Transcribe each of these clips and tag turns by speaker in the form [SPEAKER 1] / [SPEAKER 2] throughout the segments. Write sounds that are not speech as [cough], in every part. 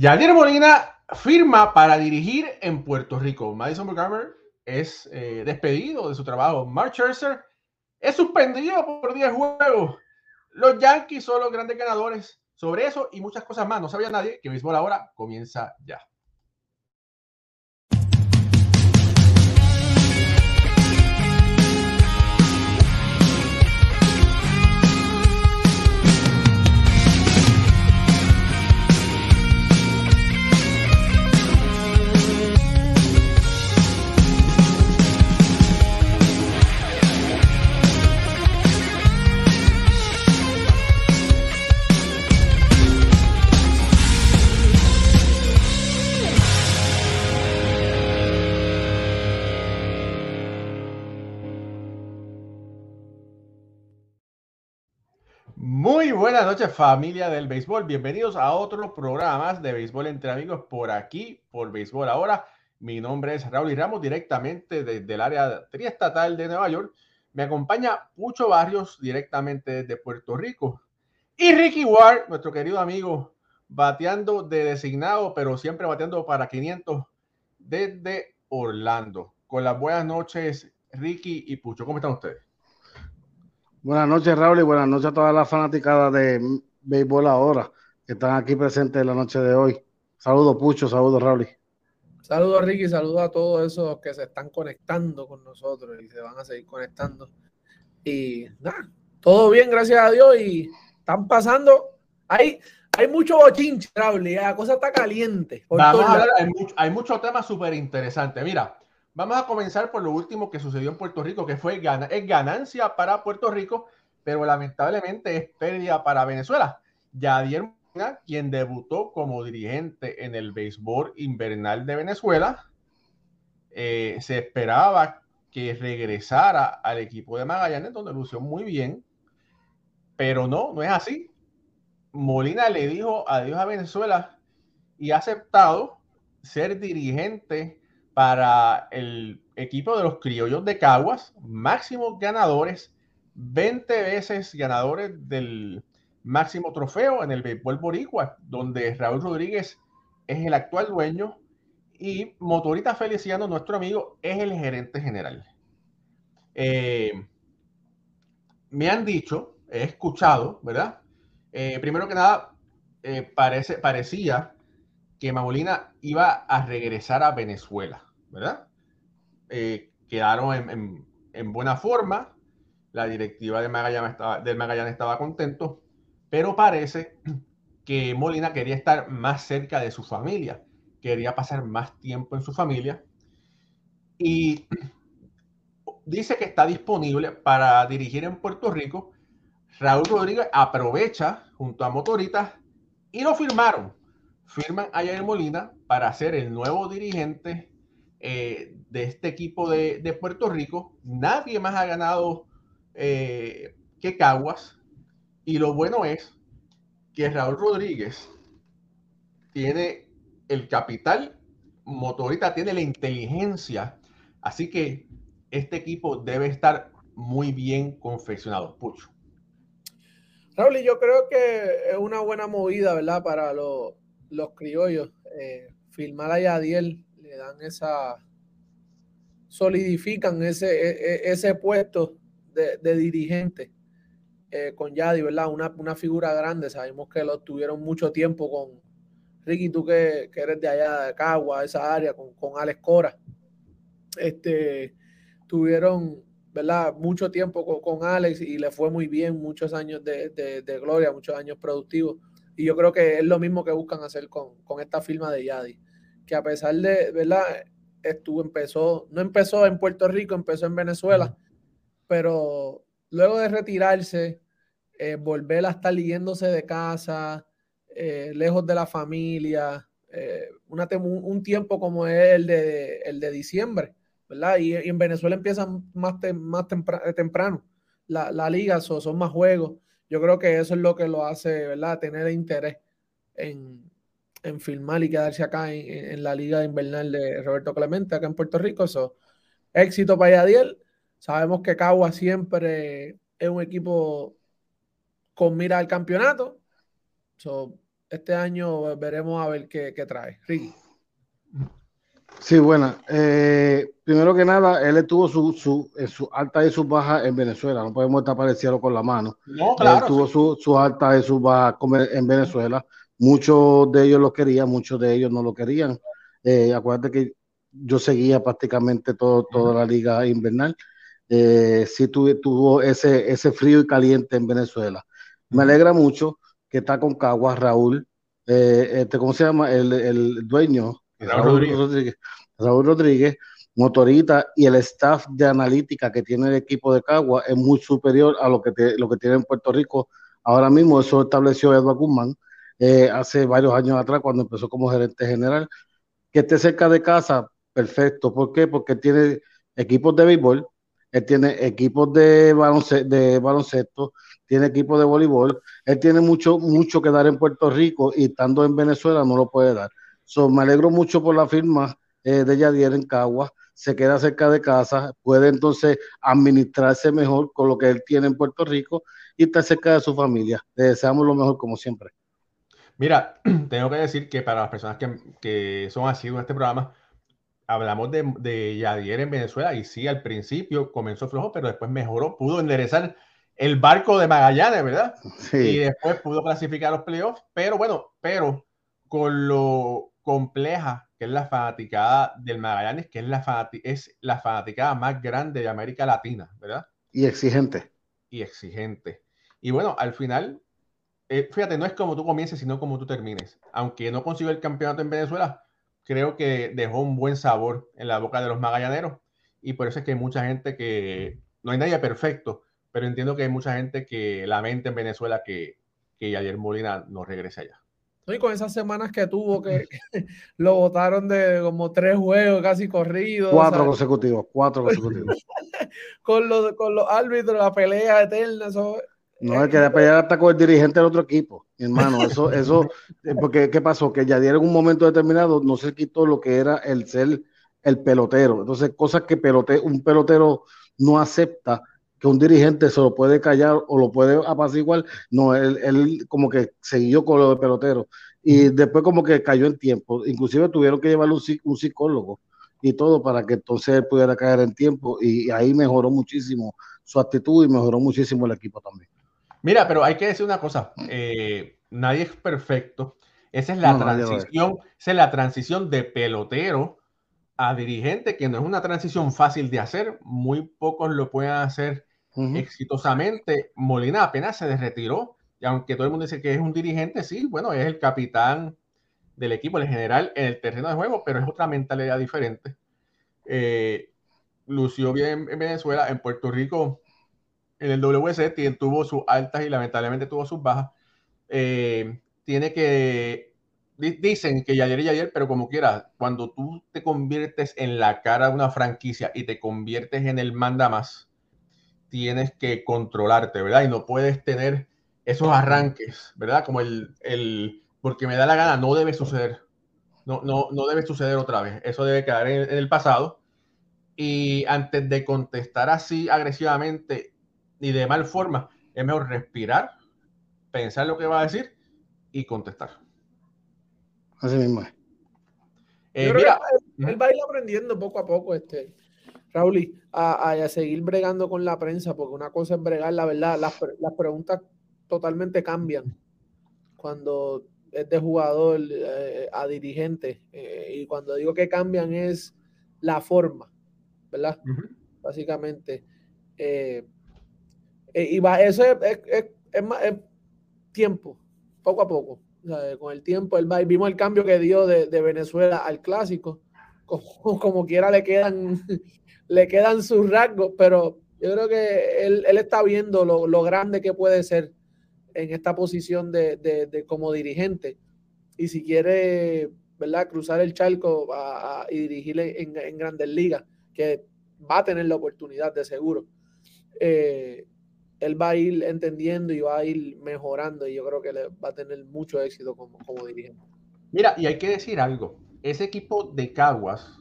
[SPEAKER 1] Yadier Molina firma para dirigir en Puerto Rico. Madison Montgomery es eh, despedido de su trabajo. Mark Scherzer es suspendido por 10 juegos. Los Yankees son los grandes ganadores. Sobre eso y muchas cosas más. No sabía nadie que Béisbol ahora comienza ya. Muy buenas noches familia del béisbol, bienvenidos a otros programas de béisbol entre amigos por aquí, por béisbol ahora. Mi nombre es Raúl y Ramos, directamente desde el área triestatal de Nueva York. Me acompaña Pucho Barrios, directamente desde Puerto Rico. Y Ricky Ward, nuestro querido amigo, bateando de designado, pero siempre bateando para 500 desde Orlando. Con las buenas noches, Ricky y Pucho. ¿Cómo están ustedes?
[SPEAKER 2] Buenas noches, Raúl, y buenas noches a todas las fanaticadas de Béisbol Ahora que están aquí presentes en la noche de hoy. Saludos, Pucho, saludos, Raúl.
[SPEAKER 3] Saludos, Ricky, saludos a todos esos que se están conectando con nosotros y se van a seguir conectando. Y nada, todo bien, gracias a Dios, y están pasando. Hay, hay mucho bochinche, Raúl, y la cosa está caliente.
[SPEAKER 1] Vamos a hablar, hay, mucho, hay muchos temas súper interesantes. Mira, Vamos a comenzar por lo último que sucedió en Puerto Rico, que fue ganancia para Puerto Rico, pero lamentablemente es pérdida para Venezuela. Yadier quien debutó como dirigente en el béisbol invernal de Venezuela, eh, se esperaba que regresara al equipo de Magallanes, donde lució muy bien, pero no, no es así. Molina le dijo adiós a Venezuela y ha aceptado ser dirigente para el equipo de los criollos de Caguas, máximos ganadores, 20 veces ganadores del máximo trofeo en el béisbol boricua, donde Raúl Rodríguez es el actual dueño y Motorita Feliciano, nuestro amigo, es el gerente general. Eh, me han dicho, he escuchado, ¿verdad? Eh, primero que nada, eh, parece, parecía que Mamolina iba a regresar a Venezuela. ¿Verdad? Eh, quedaron en, buena forma, la directiva de Magallanes estaba, contento, pero parece que Molina quería estar más cerca de su familia, quería pasar más tiempo en su familia y dice que está disponible para dirigir en Puerto Rico. Raúl Rodríguez aprovecha junto a Motoritas y lo firmaron. Firman a Molina para ser el nuevo dirigente eh, de este equipo de, Puerto Rico. Nadie más ha ganado eh, que Caguas. Y lo bueno es que Raúl Rodríguez tiene el capital, Motorita tiene la inteligencia. Así que este equipo debe estar muy bien confeccionado. Pucho.
[SPEAKER 3] Raúl, yo creo que es una buena movida, ¿verdad? Para los, criollos. Eh, firmar a Yadiel le dan esa, solidifican ese, e, e, ese puesto de, dirigente eh, con Yadi, ¿verdad? Una, una, figura grande, sabemos que lo tuvieron mucho tiempo con Ricky, tú que, eres de allá de Cagua, esa área, con, con Alex Cora. Este, tuvieron, ¿verdad? Mucho tiempo con, Alex y le fue muy bien, muchos años de, de, gloria, muchos años productivos. Y yo creo que es lo mismo que buscan hacer con, con esta firma de Yadi que a pesar de, ¿verdad? Estuvo, empezó, no empezó en Puerto Rico, empezó en Venezuela, pero luego de retirarse, eh, volver a estar yéndose de casa, eh, lejos de la familia, eh, un, tiempo como es el de, el de diciembre, ¿verdad? Y, en Venezuela empiezan más, más temprano, la, la liga, son más juegos. Yo creo que eso es lo que lo hace, ¿verdad? Tener interés en, en filmar y quedarse acá en, la liga invernal de Roberto Clemente, acá en Puerto Rico. Eso, éxito para Yadiel. Sabemos que Cagua siempre es un equipo con mira al campeonato. este año veremos a ver qué, trae. Ricky.
[SPEAKER 2] Sí, bueno. Eh, primero que nada, él tuvo su, su, su alta y sus bajas en Venezuela. No podemos tapar el cielo con la mano. No, claro. Él tuvo su, su alta y sus bajas en Venezuela. Muchos de ellos lo querían, muchos de ellos no lo querían. Eh, acuérdate que yo seguía prácticamente todo, toda la liga invernal. Eh, sí tuve, tuvo ese, ese frío y caliente en Venezuela. Me alegra mucho que está con Caguas, Raúl, eh, este, ¿cómo se llama? El, el dueño, Raúl, Rodríguez. Raúl Rodríguez, Motorita y el staff de analítica que tiene el equipo de Caguas es muy superior a lo que, lo que tiene en Puerto Rico. Ahora mismo eso estableció Eduardo Guzmán eh, hace varios años atrás cuando empezó como gerente general. Que esté cerca de casa, perfecto. ¿Por qué? Porque tiene equipos de béisbol, él tiene equipos de baloncesto, de baloncesto tiene equipos de voleibol, él tiene mucho, mucho que dar en Puerto Rico y estando en Venezuela no lo puede dar. So, me alegro mucho por la firma eh, de Yadier en Cagua, se queda cerca de casa, puede entonces administrarse mejor con lo que él tiene en Puerto Rico y está cerca de su familia. Le deseamos lo mejor como siempre.
[SPEAKER 1] Mira, [clears throat] tengo que decir que para las personas que, que son así en este programa, hablamos de, de Yadier en Venezuela y sí, al principio comenzó flojo, pero después mejoró, pudo enderezar el barco de Magallanes, ¿verdad? Sí. Y después pudo clasificar los playoffs, pero bueno, pero con lo compleja que es la fanaticada del Magallanes, que es la, es la fanaticada más grande de América Latina, ¿verdad?
[SPEAKER 2] Y exigente.
[SPEAKER 1] Y exigente. Y bueno, al final, eh, fíjate, no es como tú comiences, sino como tú termines. Aunque no consiguió el campeonato en Venezuela, creo que dejó un buen sabor en la boca de los magallaneros y por eso es que hay mucha gente que no hay nadie perfecto, pero entiendo que hay mucha gente que lamenta en Venezuela que, que ayer Molina no regrese allá.
[SPEAKER 3] Y con esas semanas que tuvo, que, [laughs] lo votaron de como tres juegos casi corridos.
[SPEAKER 2] Cuatro consecutivos, cuatro consecutivos. [laughs]
[SPEAKER 3] con, los, con los árbitros, la pelea eterna. Eso,
[SPEAKER 2] no, es que de pelear hasta con el dirigente del otro equipo, mi hermano. Eso, [laughs] eso, eh, porque ¿qué pasó? Que ya dieron un momento determinado no se quitó lo que era el ser el pelotero. Entonces, cosas que pelote, un pelotero no acepta que un dirigente se lo puede callar o lo puede apaciguar. No, él, él como que siguió con lo de pelotero. Y después como que cayó en tiempo. Inclusive tuvieron que llevarle un, un psicólogo y todo para que entonces él pudiera caer en tiempo. Y ahí mejoró muchísimo su actitud y mejoró muchísimo el equipo también.
[SPEAKER 1] Mira, pero hay que decir una cosa, eh, nadie es perfecto. Esa es la transición, esa es la transición de pelotero a dirigente, que no es una transición fácil de hacer. Muy pocos lo pueden hacer exitosamente. Molina apenas se retiró, y aunque todo el mundo dice que es un dirigente, sí, bueno, es el capitán del equipo, el general en el terreno de juego, pero es otra mentalidad diferente. Eh, lució bien en Venezuela, en Puerto Rico en el WC tuvo sus altas y lamentablemente tuvo sus bajas. Eh, tiene que, dicen que ayer y ayer, pero como quiera, cuando tú te conviertes en la cara de una franquicia y te conviertes en el manda más, tienes que controlarte, ¿verdad? Y no puedes tener esos arranques, ¿verdad? Como el, el porque me da la gana, no debe suceder. No, no, no debe suceder otra vez. Eso debe quedar en el pasado. Y antes de contestar así agresivamente, ni de mal forma. Es mejor respirar, pensar lo que va a decir y contestar.
[SPEAKER 2] Así mismo
[SPEAKER 3] eh, mira, él, va a ir aprendiendo poco a poco, este, Raúl, a, a, seguir bregando con la prensa, porque una cosa es bregar, la verdad, las, las preguntas totalmente cambian cuando es de jugador eh, a dirigente. Eh, y cuando digo que cambian es la forma, ¿verdad? Básicamente. Eh, y va, eso es, es, más, tiempo, poco a poco. con el tiempo, él va, vimos el cambio que dio de, Venezuela al clásico. Como, [laughs] quiera le quedan, [laughs] le quedan sus rasgos, pero yo creo que él, está viendo lo, grande que puede ser en esta posición de, como dirigente. Y si quiere, ¿verdad?, cruzar el charco y dirigirle en, en, grandes ligas, que va a tener la oportunidad de seguro. Eh, él va a ir entendiendo y va a ir mejorando y yo creo que le va a tener mucho éxito como, como dirigente.
[SPEAKER 1] Mira, y hay que decir algo, ese equipo de Caguas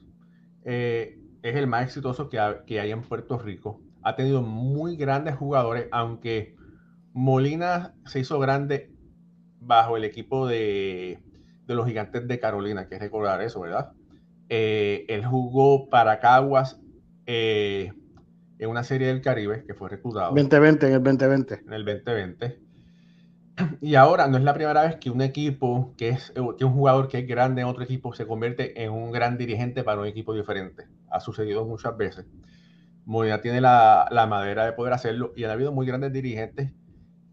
[SPEAKER 1] eh, es el más exitoso que, que hay en Puerto Rico. Ha tenido muy grandes jugadores, aunque Molina se hizo grande bajo el equipo de, los gigantes de Carolina, que recordar eso, ¿verdad? Eh, él jugó para Caguas eh, en una serie del Caribe que fue reclutado.
[SPEAKER 2] 2020, en el 2020.
[SPEAKER 1] En el 2020. [clears throat] Y ahora no es la primera vez que un equipo, que es que un jugador que es grande en otro equipo, se convierte en un gran dirigente para un equipo diferente. Ha sucedido muchas veces. Molina tiene la, la madera de poder hacerlo y ha habido muy grandes dirigentes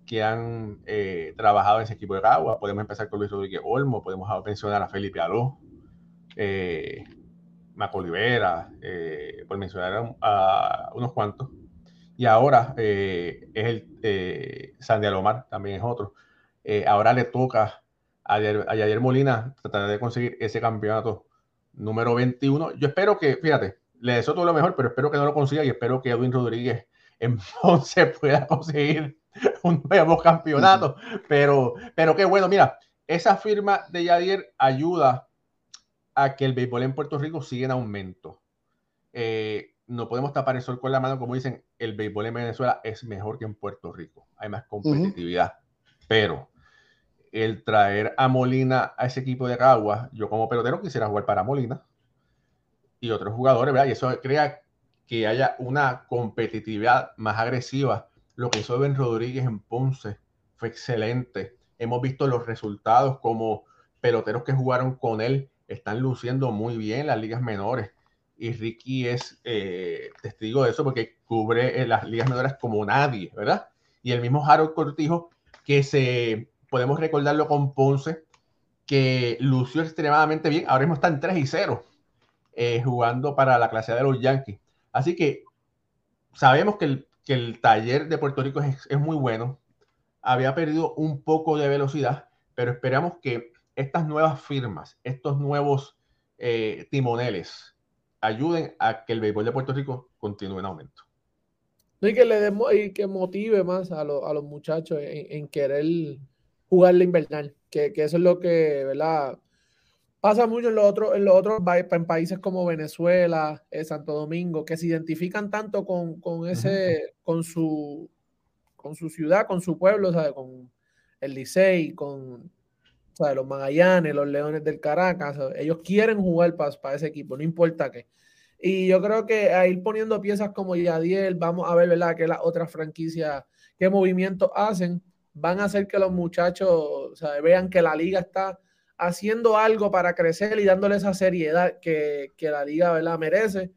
[SPEAKER 1] que han eh, trabajado en ese equipo de agua. Podemos empezar con Luis Rodríguez Olmo, podemos mencionar a Felipe Aló, eh, Maco Olivera, eh, por mencionar a, unos cuantos. Y ahora es el Sandy Alomar, también es otro. ahora le toca a, Yadir Molina tratar de conseguir ese campeonato número 21. Yo espero que, fíjate, le deseo todo lo mejor, pero espero que no lo consiga y espero que Edwin Rodríguez en [laughs] Ponce pueda conseguir un nuevo campeonato. Pero, pero qué bueno, mira, esa firma de Yadir ayuda a que el béisbol en Puerto Rico siga en aumento. Eh, no podemos tapar el sol con la mano, como dicen, el béisbol en Venezuela es mejor que en Puerto Rico. Hay más competitividad. Pero el traer a Molina a ese equipo de Caguas, yo como pelotero quisiera jugar para Molina y otros jugadores, ¿verdad? Y eso crea que haya una competitividad más agresiva lo que hizo Ben Rodríguez en Ponce fue excelente. Hemos visto los resultados como peloteros que jugaron con él están luciendo muy bien en las ligas menores. Y Ricky es eh, testigo de eso porque cubre en las ligas menores como nadie, ¿verdad? Y el mismo Harold Cortijo, que se podemos recordarlo con Ponce, que lució extremadamente bien. Ahora mismo están 3 y 0 eh, jugando para la clase de los Yankees. Así que sabemos que el que el taller de Puerto Rico es, muy bueno. Había perdido un poco de velocidad, pero esperamos que estas nuevas firmas, estos nuevos eh, timoneles, ayuden a que el béisbol de Puerto Rico continúe en aumento.
[SPEAKER 3] y que le demos y que motive más a, los muchachos en, querer jugar la invernal, que, que, eso es lo que, ¿verdad? Pasa mucho en los otros, en los otros en países como Venezuela, eh, Santo Domingo, que se identifican tanto con, ese, con su, con su ciudad, con su pueblo, con el Licey, con los Magallanes, los Leones del Caracas. Ellos quieren jugar para, ese equipo, no importa qué. Y yo creo que a ir poniendo piezas como Yadiel, vamos a ver, ¿verdad?, que las otras franquicias, qué movimientos hacen, van a hacer que los muchachos vean que la liga está haciendo algo para crecer y dándole esa seriedad que, la liga ¿verdad? merece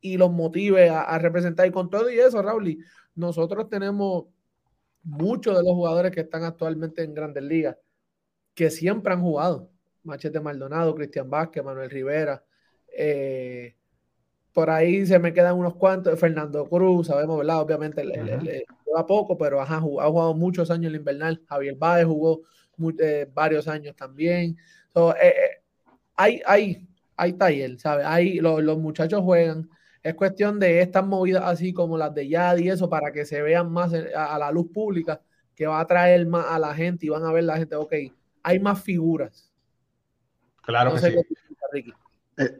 [SPEAKER 3] y los motive a, representar. Y con todo y eso, Raúl, nosotros tenemos muchos de los jugadores que están actualmente en grandes ligas que siempre han jugado. Machete Maldonado, Cristian Vázquez, Manuel Rivera. Eh, por ahí se me quedan unos cuantos. Fernando Cruz, sabemos, ¿verdad? Obviamente le, lleva poco, pero ha jugado muchos años en el invernal. Javier Báez jugó eh, varios años también. So, eh, hay, hay, hay taller, ¿sabes? Hay, los muchachos juegan. Es cuestión de estas movidas así como las de Yad y eso para que se vean más a, la luz pública, que va a atraer más a la gente y van a ver la gente, ok, hay más figuras.
[SPEAKER 1] Claro que sí.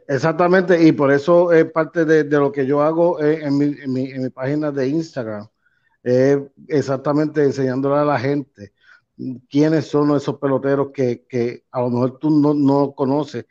[SPEAKER 2] Exactamente, y por eso es parte de, lo que yo hago en mi, en, mi, en mi, página de Instagram, exactamente enseñándole a la gente quiénes son esos peloteros que, a lo mejor tú no, conoces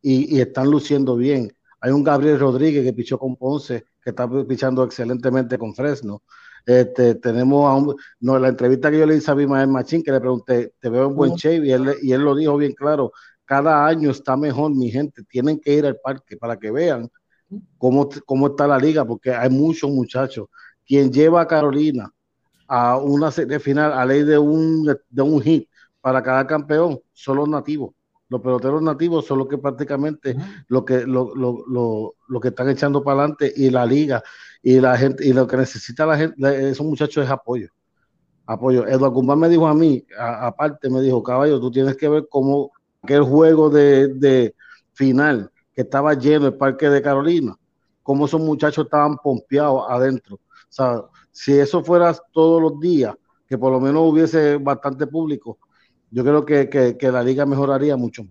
[SPEAKER 2] y, están luciendo bien. Hay un Gabriel Rodríguez que pichó con Ponce, que está pichando excelentemente con Fresno. Este, tenemos a un, no, la entrevista que yo le hice a Bimael Machín, que le pregunté, te veo en buen shape, y él, y él lo dijo bien claro, cada año está mejor, mi gente, tienen que ir al parque para que vean cómo, cómo está la liga, porque hay muchos muchachos. Quien lleva a Carolina a una serie final a ley de un, de un hit para cada campeón son los nativos. Los peloteros nativos son los que prácticamente lo que, lo, lo, lo, lo, que están echando para adelante y la liga y la gente y lo que necesita la gente, esos muchachos es apoyo. Apoyo. Eduardo Guzmán me dijo a mí, aparte me dijo, caballo, tú tienes que ver cómo aquel juego de, de final que estaba lleno el parque de Carolina, cómo esos muchachos estaban pompeados adentro. O sea, si eso fuera todos los días, que por lo menos hubiese bastante público, yo creo que, la liga mejoraría mucho.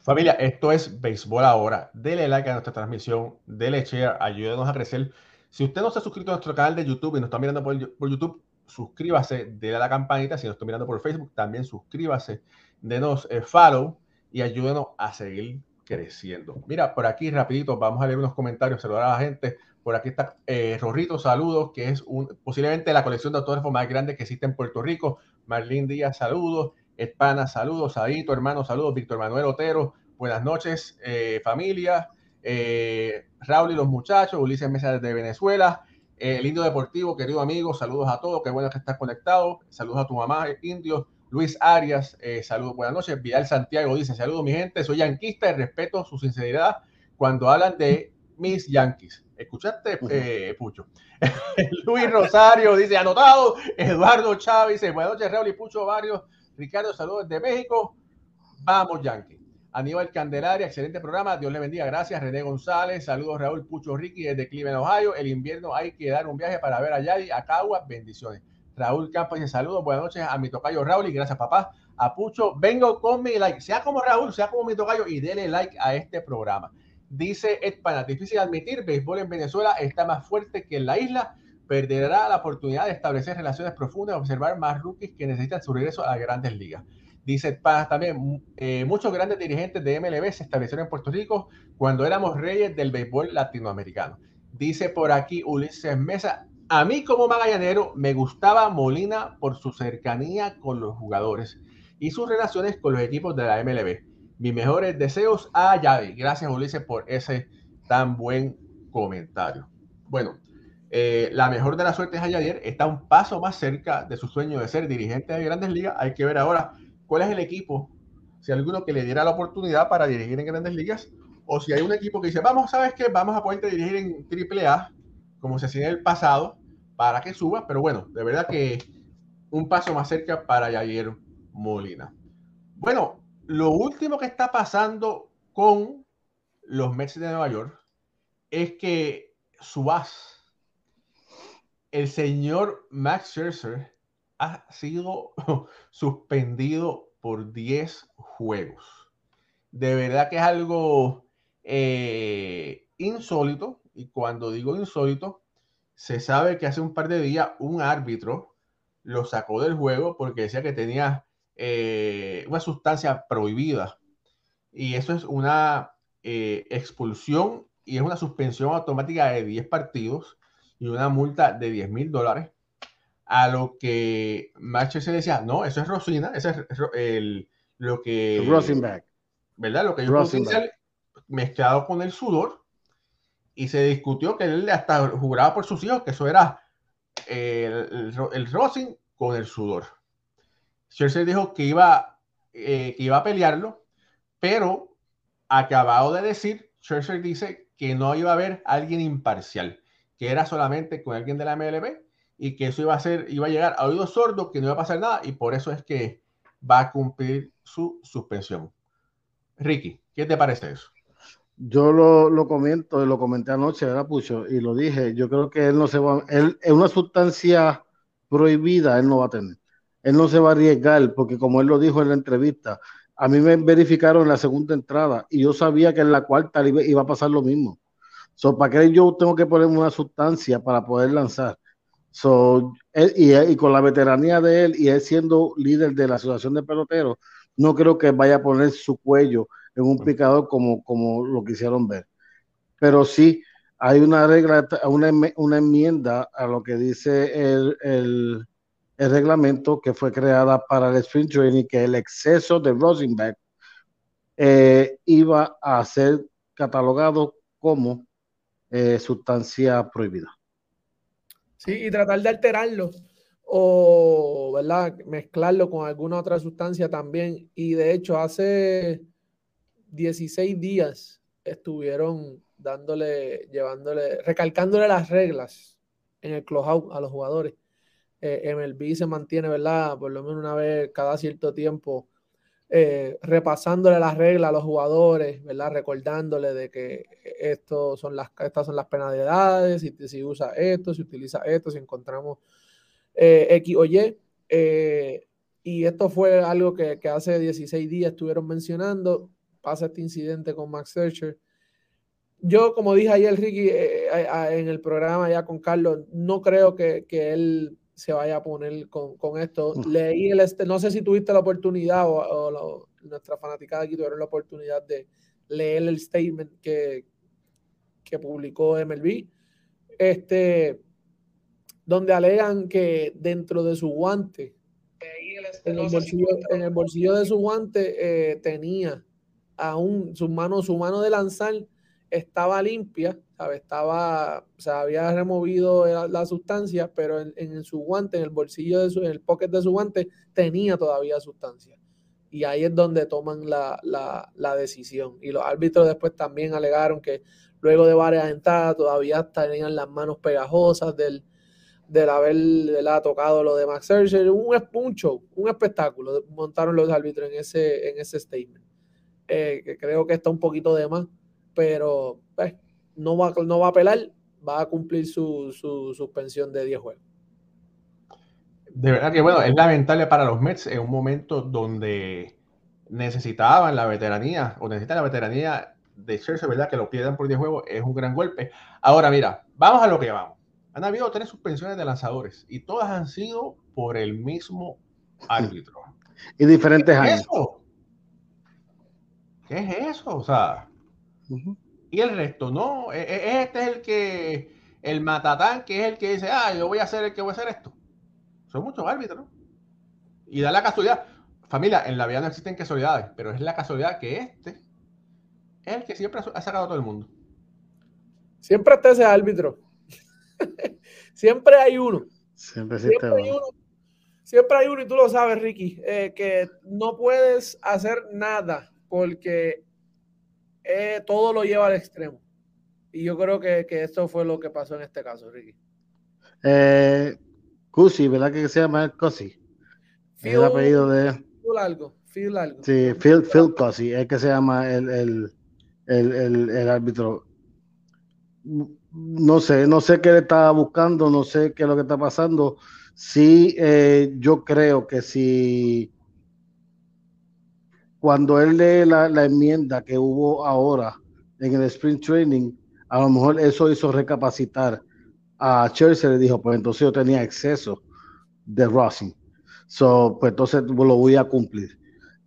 [SPEAKER 1] Familia, esto es Béisbol Ahora. Dele like a nuestra transmisión, dele share, ayúdenos a crecer. Si usted no se ha suscrito a nuestro canal de YouTube y nos está mirando por, YouTube, suscríbase, déle a la campanita. Si nos está mirando por Facebook, también suscríbase, denos eh, follow y ayúdenos a seguir creciendo. Mira, por aquí rapidito, vamos a leer unos comentarios, saludar a la gente. Por aquí está eh, Rorrito, saludos, que es un, posiblemente la colección de autógrafos más grande que existe en Puerto Rico. Marlene Díaz, saludos. Espana, saludos. Adito, hermano, saludos. Víctor Manuel Otero, buenas noches, eh, familia. Eh, Raúl y los muchachos, Ulises Mesa desde Venezuela. el Indio Deportivo, querido amigo, saludos a todos, qué bueno que estás conectado. Saludos a tu mamá, Indio. Luis Arias, eh, saludos, buenas noches. Vidal Santiago dice, saludos mi gente, soy yanquista y respeto su sinceridad cuando hablan de mis yanquis. ¿Escuchaste, eh, Pucho? [laughs] Luis Rosario dice, anotado. Eduardo Chávez dice, buenas noches, Raúl y Pucho Barrios. Ricardo, saludos desde México. Vamos, Yankees. Aníbal Candelaria, excelente programa. Dios le bendiga. Gracias. René González, saludos Raúl Pucho Ricky desde Cleveland, Ohio. El invierno hay que dar un viaje para ver a Yadi, a Cagua. Bendiciones. Raúl Campos saludos, buenas noches a mi tocayo Raúl y gracias papá. A Pucho, vengo con mi like, sea como Raúl, sea como mi tocayo y dele like a este programa. Dice Ed Pana, difícil admitir, béisbol en Venezuela está más fuerte que en la isla, perderá la oportunidad de establecer relaciones profundas observar más rookies que necesitan su regreso a las grandes ligas. Dice Pana también, eh, muchos grandes dirigentes de MLB se establecieron en Puerto Rico cuando éramos reyes del béisbol latinoamericano. Dice por aquí Ulises Mesa, a mí como magallanero me gustaba Molina por su cercanía con los jugadores y sus relaciones con los equipos de la MLB. Mis mejores deseos a Yavi. Gracias Ulises por ese tan buen comentario. Bueno, eh, la mejor de las suertes a Yadier está un paso más cerca de su sueño de ser dirigente de grandes ligas. Hay que ver ahora cuál es el equipo, si alguno que le diera la oportunidad para dirigir en grandes ligas, o si hay un equipo que dice, vamos, ¿sabes qué? Vamos a poderte dirigir en AAA como se hacía en el pasado, para que suba, pero bueno, de verdad que un paso más cerca para Jair Molina. Bueno, lo último que está pasando con los Mets de Nueva York es que Subas, el señor Max Scherzer, ha sido [laughs] suspendido por 10 juegos. De verdad que es algo eh, insólito y cuando digo insólito, se sabe que hace un par de días un árbitro lo sacó del juego porque decía que tenía eh, una sustancia prohibida. Y eso es una eh, expulsión y es una suspensión automática de 10 partidos y una multa de 10 mil dólares. A lo que Macho se decía, no, eso es Rosina, eso es el, lo que...
[SPEAKER 2] Rosenberg.
[SPEAKER 1] ¿Verdad? Lo que yo mezclado con el sudor y se discutió que él hasta juraba por sus hijos que eso era el, el, con el sudor. Scherzer dijo que iba, eh, que iba a pelearlo, pero acabado de decir, Scherzer dice que no iba a haber alguien imparcial, que era solamente con alguien de la MLB y que eso iba a ser, iba a llegar a oídos sordos, que no iba a pasar nada y por eso es que va a cumplir su suspensión. Ricky, ¿qué te parece eso?
[SPEAKER 2] Yo lo, lo comento, lo comenté anoche, ¿verdad, Pucho? Y lo dije, yo creo que él no se va, él es una sustancia prohibida, él no va a tener. Él no se va a arriesgar, porque como él lo dijo en la entrevista, a mí me verificaron en la segunda entrada y yo sabía que en la cuarta iba a pasar lo mismo. So, ¿Para qué yo tengo que poner una sustancia para poder lanzar? So, y, y, con la veteranía de él y él siendo líder de la asociación de peloteros, no creo que vaya a poner su cuello en un picador como, como lo quisieron ver. Pero sí, hay una regla, una, una enmienda a lo que dice el, el, el, reglamento que fue creada para el sprint training, que el exceso de Rosenberg eh, iba a ser catalogado como eh, sustancia prohibida.
[SPEAKER 3] Sí, y tratar de alterarlo o ¿verdad? mezclarlo con alguna otra sustancia también. Y de hecho, hace 16 días estuvieron dándole, llevándole, recalcándole las reglas en el closeout a los jugadores. Eh, MLB se mantiene, ¿verdad? Por lo menos una vez cada cierto tiempo, eh, repasándole las reglas a los jugadores, ¿verdad? Recordándole de que esto son las, estas son las penalidades, si, si usa esto, si utiliza esto, si encontramos eh, X o Y. Eh, y esto fue algo que, que, hace 16 días estuvieron mencionando pasa este incidente con Max Searcher. Yo, como dije ayer, Ricky, en el programa ya con Carlos, no creo que, él se vaya a poner con, esto. Leí el, este, no sé si tuviste la oportunidad o, nuestra fanaticada aquí tuvieron la oportunidad de leer el statement que, que publicó MLB, este, donde alegan que dentro de su guante, en el bolsillo, en el bolsillo de su guante eh, tenía aún su mano, su mano de lanzar estaba limpia, ¿sabe? Estaba, se había removido la, sustancia, pero en, su guante, en el bolsillo de su, en el pocket de su guante, tenía todavía sustancia. Y ahí es donde toman la, la, decisión. Y los árbitros después también alegaron que luego de varias entradas todavía tenían las manos pegajosas del, del haber tocado lo de Max Scherzer. Un, un un espectáculo montaron los árbitros en ese, en ese statement. Eh, que creo que está un poquito de más pero pues, no, va, no va a apelar, va a cumplir su, suspensión de 10 juegos.
[SPEAKER 1] De verdad que bueno, es lamentable para los Mets en un momento donde necesitaban la veteranía o necesitan la veteranía de Scherzer, ¿verdad? Que lo pierdan por 10 juegos es un gran golpe. Ahora, mira, vamos a lo que vamos. Han habido tres suspensiones de lanzadores y todas han sido por el mismo árbitro.
[SPEAKER 2] Y diferentes
[SPEAKER 1] ¿Qué
[SPEAKER 2] años.
[SPEAKER 1] Es eso? ¿Qué es eso? O sea, y el resto, no. E, e, este es el que, el matatán, que es el que dice, ah, yo voy a hacer el que voy a hacer esto. Son muchos árbitros. Y da la casualidad. Familia, en la vida no existen casualidades, pero es la casualidad que este es el que siempre ha sacado a todo el mundo.
[SPEAKER 3] Siempre está ese árbitro. [laughs] siempre hay uno.
[SPEAKER 2] Siempre, siempre hay
[SPEAKER 3] uno. Siempre hay uno y tú lo sabes, Ricky, eh, que no puedes hacer nada porque eh, todo lo lleva al extremo. Y yo creo que, que eso fue lo que pasó en este caso, Ricky.
[SPEAKER 2] Eh, Cusi, ¿verdad que se llama Cusi? El apellido de.
[SPEAKER 3] Phil algo, Phil algo.
[SPEAKER 2] Sí, Phil, Phil Cusi, es que se llama el, el, el, el, árbitro. No sé, no sé qué le estaba buscando, no sé qué es lo que está pasando. Sí, eh, yo creo que si cuando él lee la, la, enmienda que hubo ahora en el sprint training, a lo mejor eso hizo recapacitar a Chelsea. Le dijo, pues entonces yo tenía exceso de Racing. So, pues entonces lo voy a cumplir.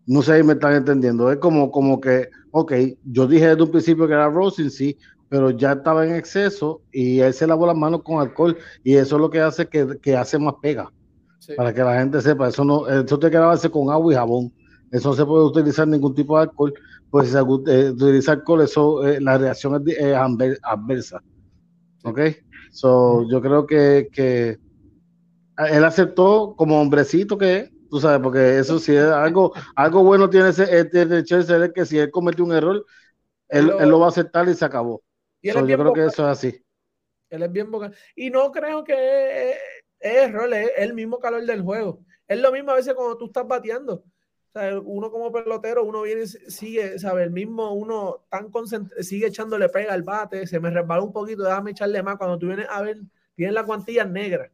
[SPEAKER 2] No sé si me están entendiendo. Es como, como que, ok, yo dije desde un principio que era Racing, sí, pero ya estaba en exceso y él se lavó las manos con alcohol y eso es lo que hace que, que hace más pega. Para que la gente sepa, eso no, eso te que lavarse con agua y jabón eso no se puede utilizar ningún tipo de alcohol, pues si se eh, utiliza alcohol, eso, eh, la reacción es, adversa. ¿Ok? So, yo creo que, que él aceptó como hombrecito que es, tú sabes, porque eso sí es algo, algo bueno tiene ese, eh, tiene Chelsea, que si él cometió un error, él, lo va a aceptar y se acabó. yo creo que eso es así.
[SPEAKER 3] Él es bien vocal. Y no creo que es, error, es el mismo calor del juego. Es lo mismo a veces cuando tú estás bateando uno como pelotero, uno viene, sigue, ¿sabe? El mismo, uno tan concentrado, sigue echándole pega al bate, se me resbaló un poquito, déjame echarle más. Cuando tú vienes a ver, tienes la cuantilla negra.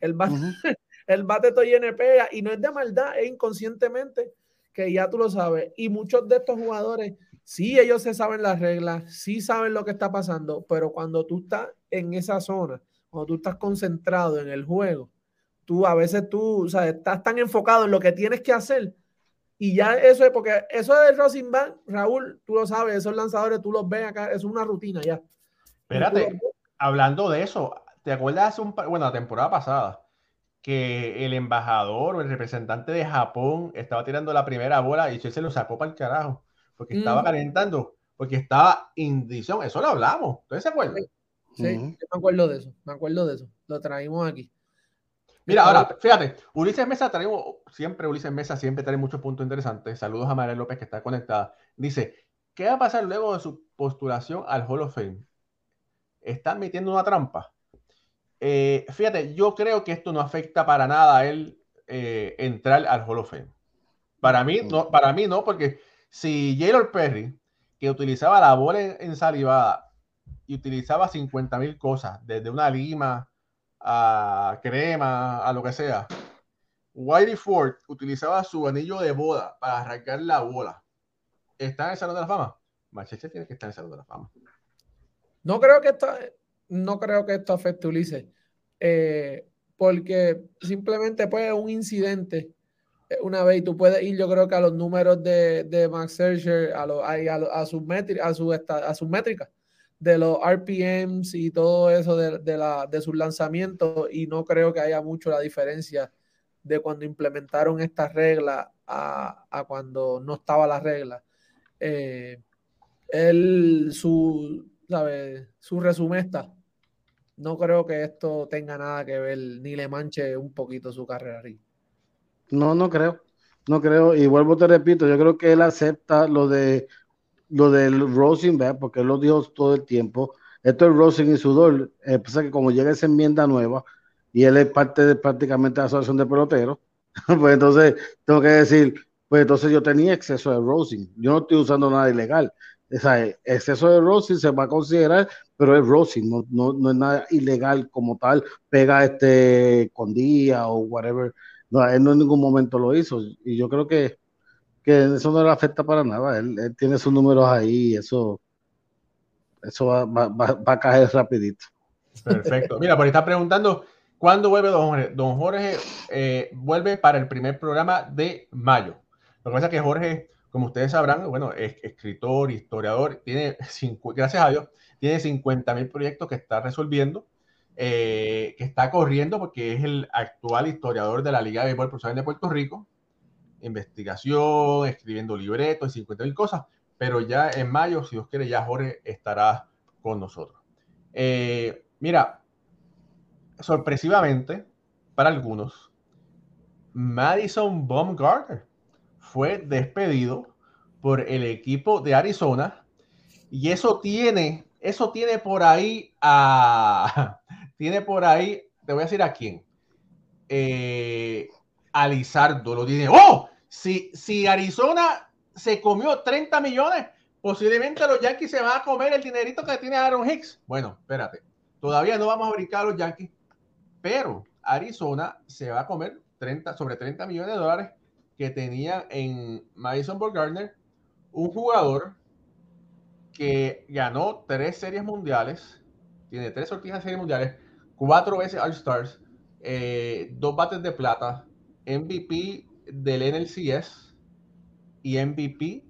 [SPEAKER 3] El bate, [laughs] el bate te llena pega y no es de maldad, es inconscientemente que ya tú lo sabes. Y muchos de estos jugadores, sí, ellos se saben las reglas, sí saben lo que está pasando, pero cuando tú estás en esa zona, cuando tú estás concentrado en el juego, tú a veces tú, o sea, estás tan enfocado en lo que tienes que hacer y ya eso es porque eso del Racing Bank, Raúl, tú lo sabes, esos lanzadores tú los ves acá, es una rutina ya.
[SPEAKER 1] Espérate, hablando de eso, ¿te acuerdas un bueno, la temporada pasada que el embajador o el representante de Japón estaba tirando la primera bola y se lo sacó para el carajo porque estaba calentando, porque estaba indicción, eso lo hablamos, ¿ustedes se acuerdan?
[SPEAKER 3] Sí, me acuerdo de eso, me acuerdo de eso, lo traímos aquí.
[SPEAKER 1] Mira, ahora, fíjate, Ulises Mesa traemos, siempre Ulises Mesa siempre trae muchos puntos interesantes. Saludos a María López que está conectada. Dice, ¿qué va a pasar luego de su postulación al Hall of Fame? ¿Están metiendo una trampa? Eh, fíjate, yo creo que esto no afecta para nada a él eh, entrar al Hall of Fame. Para mí, no, para mí no, porque si Jaylor Perry, que utilizaba la bola ensalivada y utilizaba 50 mil cosas, desde una lima, a crema, a lo que sea. Whitey Ford utilizaba su anillo de boda para arrancar la bola. ¿Está en el Salón de la Fama? Machete tiene que estar en el Salón de la Fama.
[SPEAKER 3] No creo que esto, no creo que esto afecte Ulises. Eh, porque simplemente pues un incidente eh, una vez y tú puedes ir yo creo que a los números de, de Max Scherzer, a, a, a, a, sus a, su, a sus métricas de los RPMs y todo eso de, de, la, de sus lanzamientos y no creo que haya mucho la diferencia de cuando implementaron esta regla a, a cuando no estaba la regla. Eh, él, su, ¿sabe? su resumen está. No creo que esto tenga nada que ver ni le manche un poquito su carrera.
[SPEAKER 2] No, no creo. No creo. Y vuelvo, te repito, yo creo que él acepta lo de lo del Rosing, porque él lo dijo todo el tiempo. Esto es Rosing y sudor. Eh, pasa que como llega esa enmienda nueva y él es parte de prácticamente la asociación de peloteros, [laughs] pues entonces tengo que decir, pues entonces yo tenía exceso de Rosing. Yo no estoy usando nada ilegal. O sea, exceso de Rosing se va a considerar, pero es Rosing, no, no, no es nada ilegal como tal. Pega este con día o whatever. No, él no en ningún momento lo hizo. Y yo creo que que eso no le afecta para nada. Él, tiene sus números ahí eso, eso va, va, a caer rapidito.
[SPEAKER 1] Perfecto. Mira, por ahí está preguntando, ¿cuándo vuelve don Jorge? Don Jorge eh, vuelve para el primer programa de mayo. Lo que pasa es que Jorge, como ustedes sabrán, bueno, es escritor, historiador, tiene, gracias a Dios, tiene 50 mil proyectos que está resolviendo, eh, que está corriendo porque es el actual historiador de la Liga de Béisbol Profesional de Puerto Rico investigación, escribiendo libretos y 50 mil cosas, pero ya en mayo, si Dios quiere, ya Jorge estará con nosotros. Eh, mira, sorpresivamente, para algunos, Madison Baumgartner fue despedido por el equipo de Arizona y eso tiene, eso tiene por ahí a, [laughs] tiene por ahí, te voy a decir a quién, eh, lo tiene, ¡oh! Si, Arizona se comió 30 millones, posiblemente los Yankees se van a comer el dinerito que tiene Aaron Hicks. Bueno, espérate, todavía no vamos a brincar a los Yankees, pero Arizona se va a comer 30, sobre 30 millones de dólares que tenía en Madison Ballgardner, un jugador que ganó tres series mundiales, tiene tres sortijas de series mundiales, cuatro veces All Stars, eh, dos bates de plata, MVP del NLCS y MVP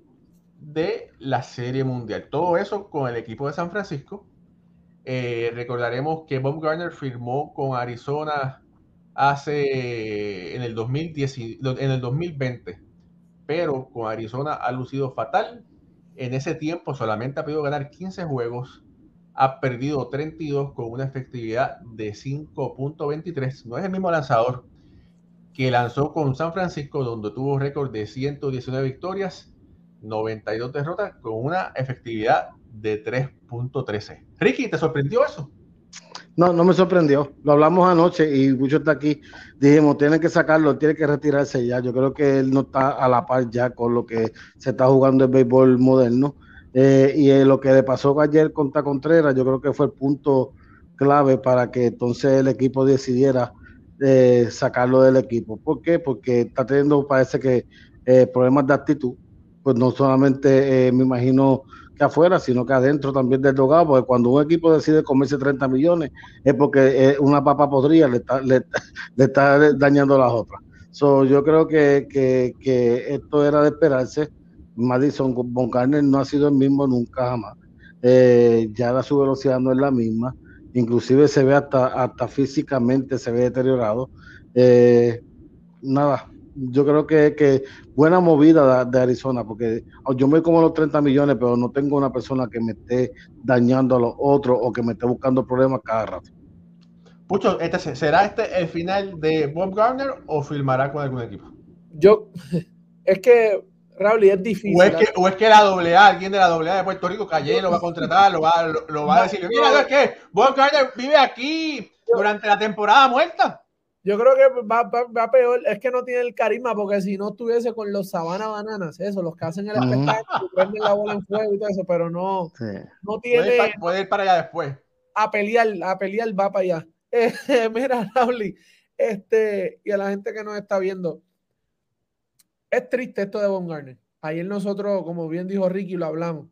[SPEAKER 1] de la Serie Mundial. Todo eso con el equipo de San Francisco. Eh, recordaremos que Bob Garner firmó con Arizona hace en el, 2010, en el 2020, pero con Arizona ha lucido fatal. En ese tiempo solamente ha podido ganar 15 juegos, ha perdido 32 con una efectividad de 5.23. No es el mismo lanzador que lanzó con San Francisco, donde tuvo récord de 119 victorias, 92 derrotas, con una efectividad de 3.13. Ricky, ¿te sorprendió eso?
[SPEAKER 2] No, no me sorprendió. Lo hablamos anoche y mucho está aquí. Dijimos, tiene que sacarlo, tiene que retirarse ya. Yo creo que él no está a la par ya con lo que se está jugando el béisbol moderno. Eh, y lo que le pasó ayer contra Contreras, yo creo que fue el punto clave para que entonces el equipo decidiera sacarlo del equipo. ¿Por qué? Porque está teniendo, parece que, eh, problemas de actitud, pues no solamente eh, me imagino que afuera, sino que adentro también del dogado, porque cuando un equipo decide comerse 30 millones es porque eh, una papa podría le está, [laughs] le, está dañando las otras. So, yo creo que, esto era de esperarse. Madison Boncarner no ha sido el mismo nunca jamás. ya la su velocidad no es la misma inclusive se ve hasta, hasta físicamente, se ve deteriorado. Eh, nada, yo creo que, que buena movida de, Arizona, porque yo me como los 30 millones, pero no tengo una persona que me esté dañando a los otros o que me esté buscando problemas cada rato.
[SPEAKER 1] Pucho, este, ¿será este el final de Bob Garner o filmará con algún equipo?
[SPEAKER 3] Yo, [laughs] es que Raúl, es difícil.
[SPEAKER 1] O es, que, o es que la AA, alguien de la AA de Puerto Rico, Calle lo va a contratar, lo va, lo, va a decir, mira, es que Bob Carter vive aquí durante la temporada muerta.
[SPEAKER 3] Yo creo que va, va, peor, es que no tiene el carisma, porque si no estuviese con los sabana bananas, eso, los que hacen el espectáculo, prenden la bola en fuego y todo eso, pero no, no tiene.
[SPEAKER 1] Puede ir, para, allá después.
[SPEAKER 3] A pelear, a pelear va para allá. [laughs] mira, Raúl, este, y a la gente que nos está viendo, es triste esto de Von Garner. Ayer nosotros, como bien dijo Ricky, lo hablamos.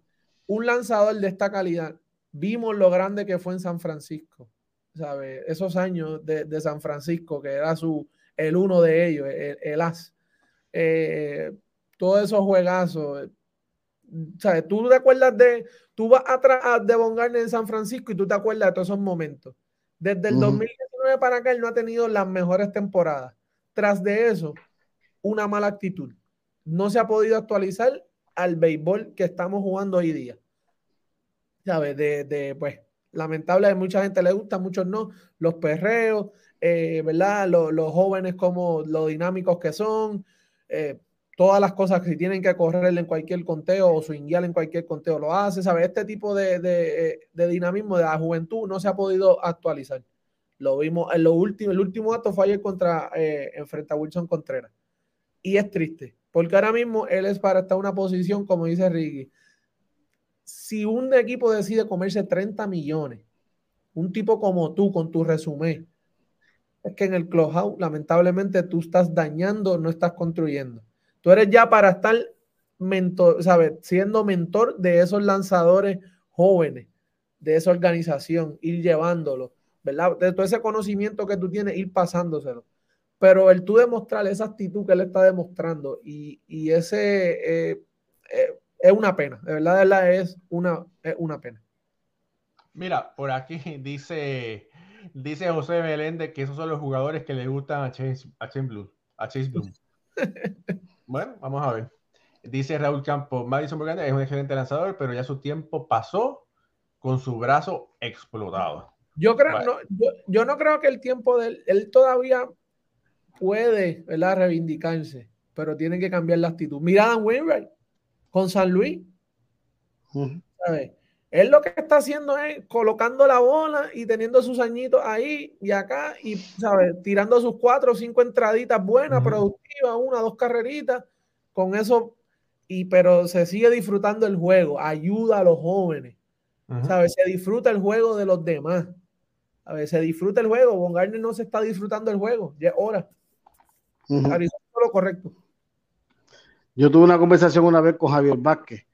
[SPEAKER 3] Un lanzador de esta calidad. Vimos lo grande que fue en San Francisco. ¿sabes? Esos años de, San Francisco, que era su, el uno de ellos, el, as. Eh, todos esos juegazos. ¿Sabes? Tú te acuerdas de, tú vas atrás de Von en San Francisco y tú te acuerdas de todos esos momentos. Desde el 2019 para acá, él no ha tenido las mejores temporadas. Tras de eso, una mala actitud. No se ha podido actualizar al béisbol que estamos jugando hoy día. ¿Sabes? De, de pues, lamentable, a mucha gente le gusta, muchos no, los perreos, eh, ¿verdad? Los, jóvenes como lo dinámicos que son, eh, todas las cosas que tienen que correr en cualquier conteo o swinguear en cualquier conteo lo hace, ¿sabes? Este tipo de, de, de, dinamismo de la juventud no se ha podido actualizar. Lo vimos en lo último, el último acto fue ayer contra, eh, a Wilson Contreras. Y es triste, porque ahora mismo él es para estar en una posición, como dice Ricky, si un equipo decide comerse 30 millones, un tipo como tú con tu resumen, es que en el clubhouse lamentablemente tú estás dañando, no estás construyendo. Tú eres ya para estar mentor, ¿sabes? siendo mentor de esos lanzadores jóvenes, de esa organización, ir llevándolo, ¿verdad? De todo ese conocimiento que tú tienes, ir pasándoselo. Pero el tú demostrar esa actitud que él está demostrando y, ese eh, eh, es una pena, de verdad, de verdad es una, es una pena.
[SPEAKER 1] Mira, por aquí [laughs] dice, dice José Meléndez que esos son los jugadores que le gustan a Chase, a Chase Bloom. A Chase Bloom. [laughs] bueno, vamos a ver. Dice Raúl Campos, Madison Morgan es un excelente lanzador, pero ya su tiempo pasó con su brazo explotado.
[SPEAKER 3] Yo creo, no, yo, no creo que el tiempo de él, él todavía puede, ¿verdad? Reivindicarse, pero tiene que cambiar la actitud. Mira a Dan Wainwright con San Luis. Él lo que está haciendo es colocando la bola y teniendo sus añitos ahí y acá y, ¿sabes? Tirando sus cuatro o cinco entraditas buenas, productivas, una, dos carreritas. Con eso, y, pero se sigue disfrutando el juego. Ayuda a los jóvenes. ¿Sabes? Se disfruta el juego de los demás. A ver, se disfruta el juego. Von no se está disfrutando el juego. Ya es hora. Lo correcto.
[SPEAKER 2] Yo tuve una conversación una vez con Javier Vázquez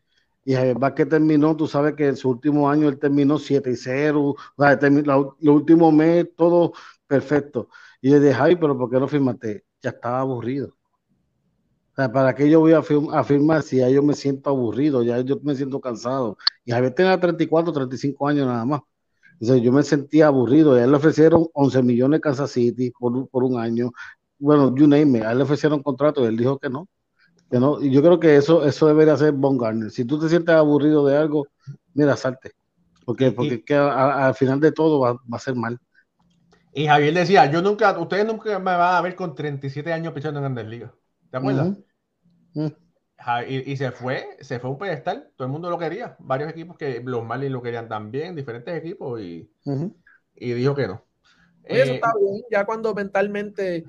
[SPEAKER 2] y Javier Vázquez terminó, tú sabes que en su último año él terminó 7 y 0, los últimos meses todo perfecto. Y yo dije, Javi, pero ¿por qué no firmaste? Ya estaba aburrido. O sea, ¿para qué yo voy a, firmar si ya yo me siento aburrido, ya yo me siento cansado? Y Javier tenía 34, 35 años nada más. Entonces yo me sentía aburrido. Y a él le ofrecieron 11 millones de Kansas City por, por un año. Bueno, you name it. A él le ofrecieron un contrato y él dijo que no y yo creo que eso, eso debería ser Von Garner. Si tú te sientes aburrido de algo, mira, salte. Porque, porque al final de todo va, a ser mal.
[SPEAKER 1] Y Javier decía, yo nunca, ustedes nunca me van a ver con 37 años pichando en Grandes Ligas. ¿Te acuerdas? y, se fue, se fue un pedestal, todo el mundo lo quería, varios equipos que los Marlins lo querían también, diferentes equipos, y, y dijo que no.
[SPEAKER 3] eso eh, está bien, ya cuando mentalmente,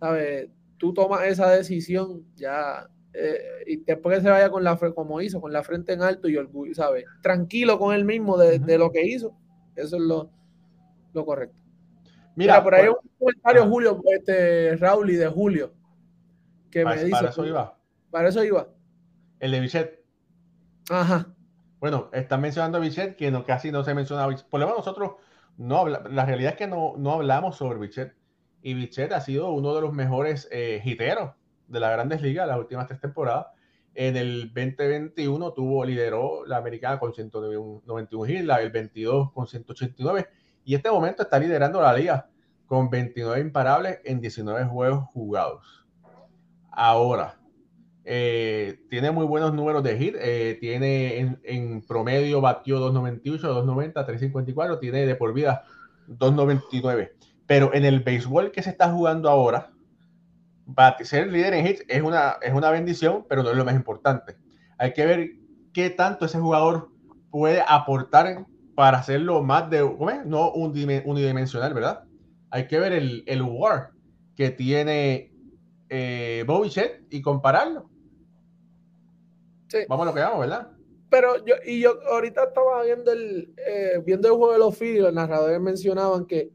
[SPEAKER 3] ¿sabes? Tú tomas esa decisión, ya eh, y después que se vaya con la como hizo, con la frente en alto y orgullo, ¿sabes? Tranquilo con él mismo de, lo que hizo. Eso es lo, lo correcto. Mira, por ahí un comentario, Julio, este, Raúl y de Julio, que me dice.
[SPEAKER 1] Para eso iba.
[SPEAKER 3] Para eso iba.
[SPEAKER 1] El de Bichet.
[SPEAKER 3] Ajá.
[SPEAKER 1] Bueno, están mencionando a Bichet, que no, casi no se menciona a Por lo menos nosotros no la realidad es que no, no hablamos sobre Bichet. Y Bichet ha sido uno de los mejores eh, hiteros de las grandes ligas las últimas tres temporadas. En el 2021 tuvo, lideró la americana con 191 hits, del 22 con 189 y este momento está liderando la liga con 29 imparables en 19 juegos jugados. Ahora, eh, tiene muy buenos números de hit, eh, tiene en, promedio batió 298, 290, 354, tiene de por vida 299. Pero en el béisbol que se está jugando ahora, ser líder en hits es una, es una bendición, pero no es lo más importante. Hay que ver qué tanto ese jugador puede aportar para hacerlo más de. No unidimensional, ¿verdad? Hay que ver el, el war que tiene eh, y compararlo. Sí. Vamos a lo que vamos, ¿verdad?
[SPEAKER 3] Pero yo, y yo ahorita estaba viendo el, eh, viendo el juego de los Phillies, los narradores mencionaban que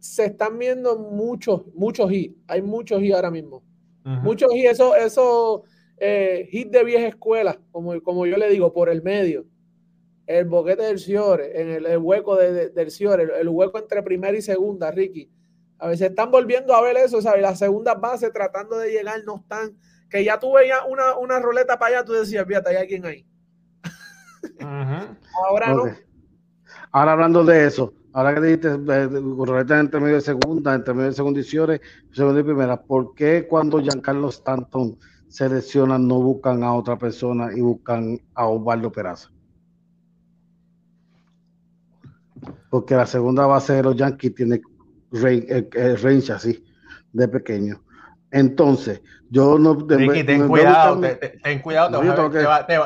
[SPEAKER 3] se están viendo muchos, muchos hits. Hay muchos hits ahora mismo. Muchos hits, eso, eso eh, hits de vieja escuela, como, como yo le digo, por el medio. el boquete del Ciore, en el, hueco del Ciore, el, hueco entre primera y segunda, Ricky. A veces están volviendo a ver eso, ¿sabes? Las segundas bases tratando de llegar no están. Que ya tú veías una, una roleta para allá, tú decías, fíjate, hay alguien ahí.
[SPEAKER 2] Ahora no. Ahora hablando de eso, ahora que dijiste roleta entre medio de segunda, entre medio de segunda y Ciore, segunda y primera, ¿por qué cuando Giancarlo Stanton seleccionan no buscan a otra persona y buscan a Osvaldo Peraza? porque la segunda base de los Yankees tiene range, así, de pequeño. Entonces, yo no.
[SPEAKER 1] Ricky, ten, cuidado, ten, cuidado,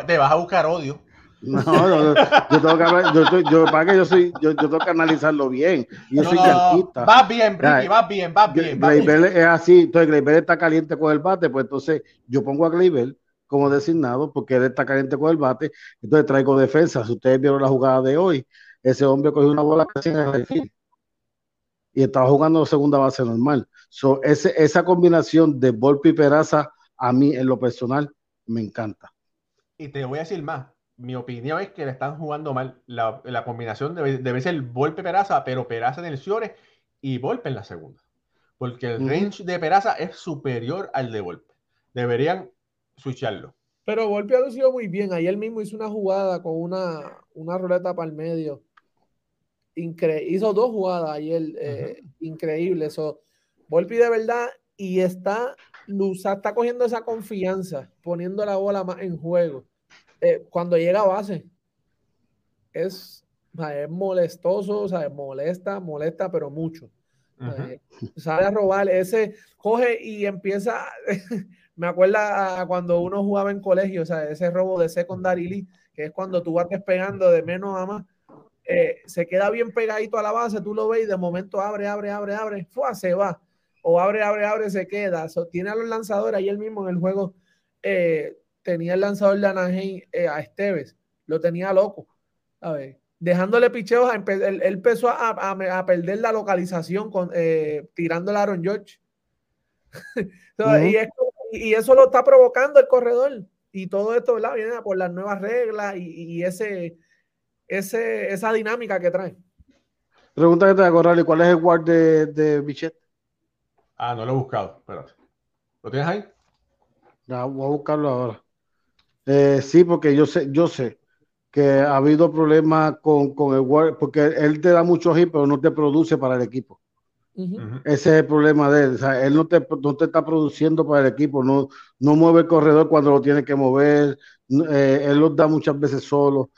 [SPEAKER 1] te, vas a buscar odio.
[SPEAKER 2] No, yo, tengo que hablar, yo, yo, para que yo soy, yo, yo tengo que analizarlo bien. Yo soy yanquista.
[SPEAKER 1] Vas bien, Ricky, vas bien, vas bien.
[SPEAKER 2] Gleyber es así, entonces Gleyber está caliente con el bate, pues entonces yo pongo a Gleyber como designado porque él está caliente con el bate, entonces traigo defensa. Si ustedes vieron la jugada de hoy, ese hombre cogió una bola casi en el y estaba jugando segunda base normal. So, ese, esa combinación de Volpi y Peraza, a mí en lo personal, me encanta.
[SPEAKER 1] Y te voy a decir más. Mi opinión es que le están jugando mal. La, la combinación debe, debe ser Volpe Peraza, pero Peraza en el Ciore y Volpe en la segunda. Porque el range de Peraza es superior al de Volpe. Deberían switcharlo.
[SPEAKER 3] Pero Volpe ha lucido muy bien. Ayer mismo hizo una jugada con una, una ruleta para el medio hizo dos jugadas ayer eh, increíbles. So, Volpi de verdad y está, Lusa está cogiendo esa confianza, poniendo la bola más en juego. Eh, cuando llega a base, es, es molestoso, o sea, molesta, molesta, pero mucho. sabe a robar, ese coge y empieza, [laughs] me acuerda cuando uno jugaba en colegio, o sea, ese robo de secondary que es cuando tú vas despegando de menos a más, eh, se queda bien pegadito a la base, tú lo ves y de momento abre, abre, abre, abre, se va. O abre, abre, abre, se queda. tiene a los lanzadores, ahí el mismo en el juego eh, tenía el lanzador de Anaheim eh, a Esteves, lo tenía loco. A ver, dejándole picheos, él, empezó a, perder la localización con, tirando el Aaron George. [laughs] y, eso lo está provocando el corredor. Y todo esto viene por las nuevas reglas y ese ese, esa dinámica que trae.
[SPEAKER 2] Pregunta que te voy a ¿cuál es el guard de, de Bichette?
[SPEAKER 1] Ah, no lo he buscado, espérate. ¿Lo tienes ahí?
[SPEAKER 2] Ya, voy a buscarlo ahora. Eh, sí, porque yo sé, yo sé que ha habido problemas con, con el guard, porque él te da mucho hit, pero no te produce para el equipo. Ese es el problema de él. O sea, él no te, no te está produciendo para el equipo, no, no mueve el corredor cuando lo tiene que mover, eh, él los da muchas veces solo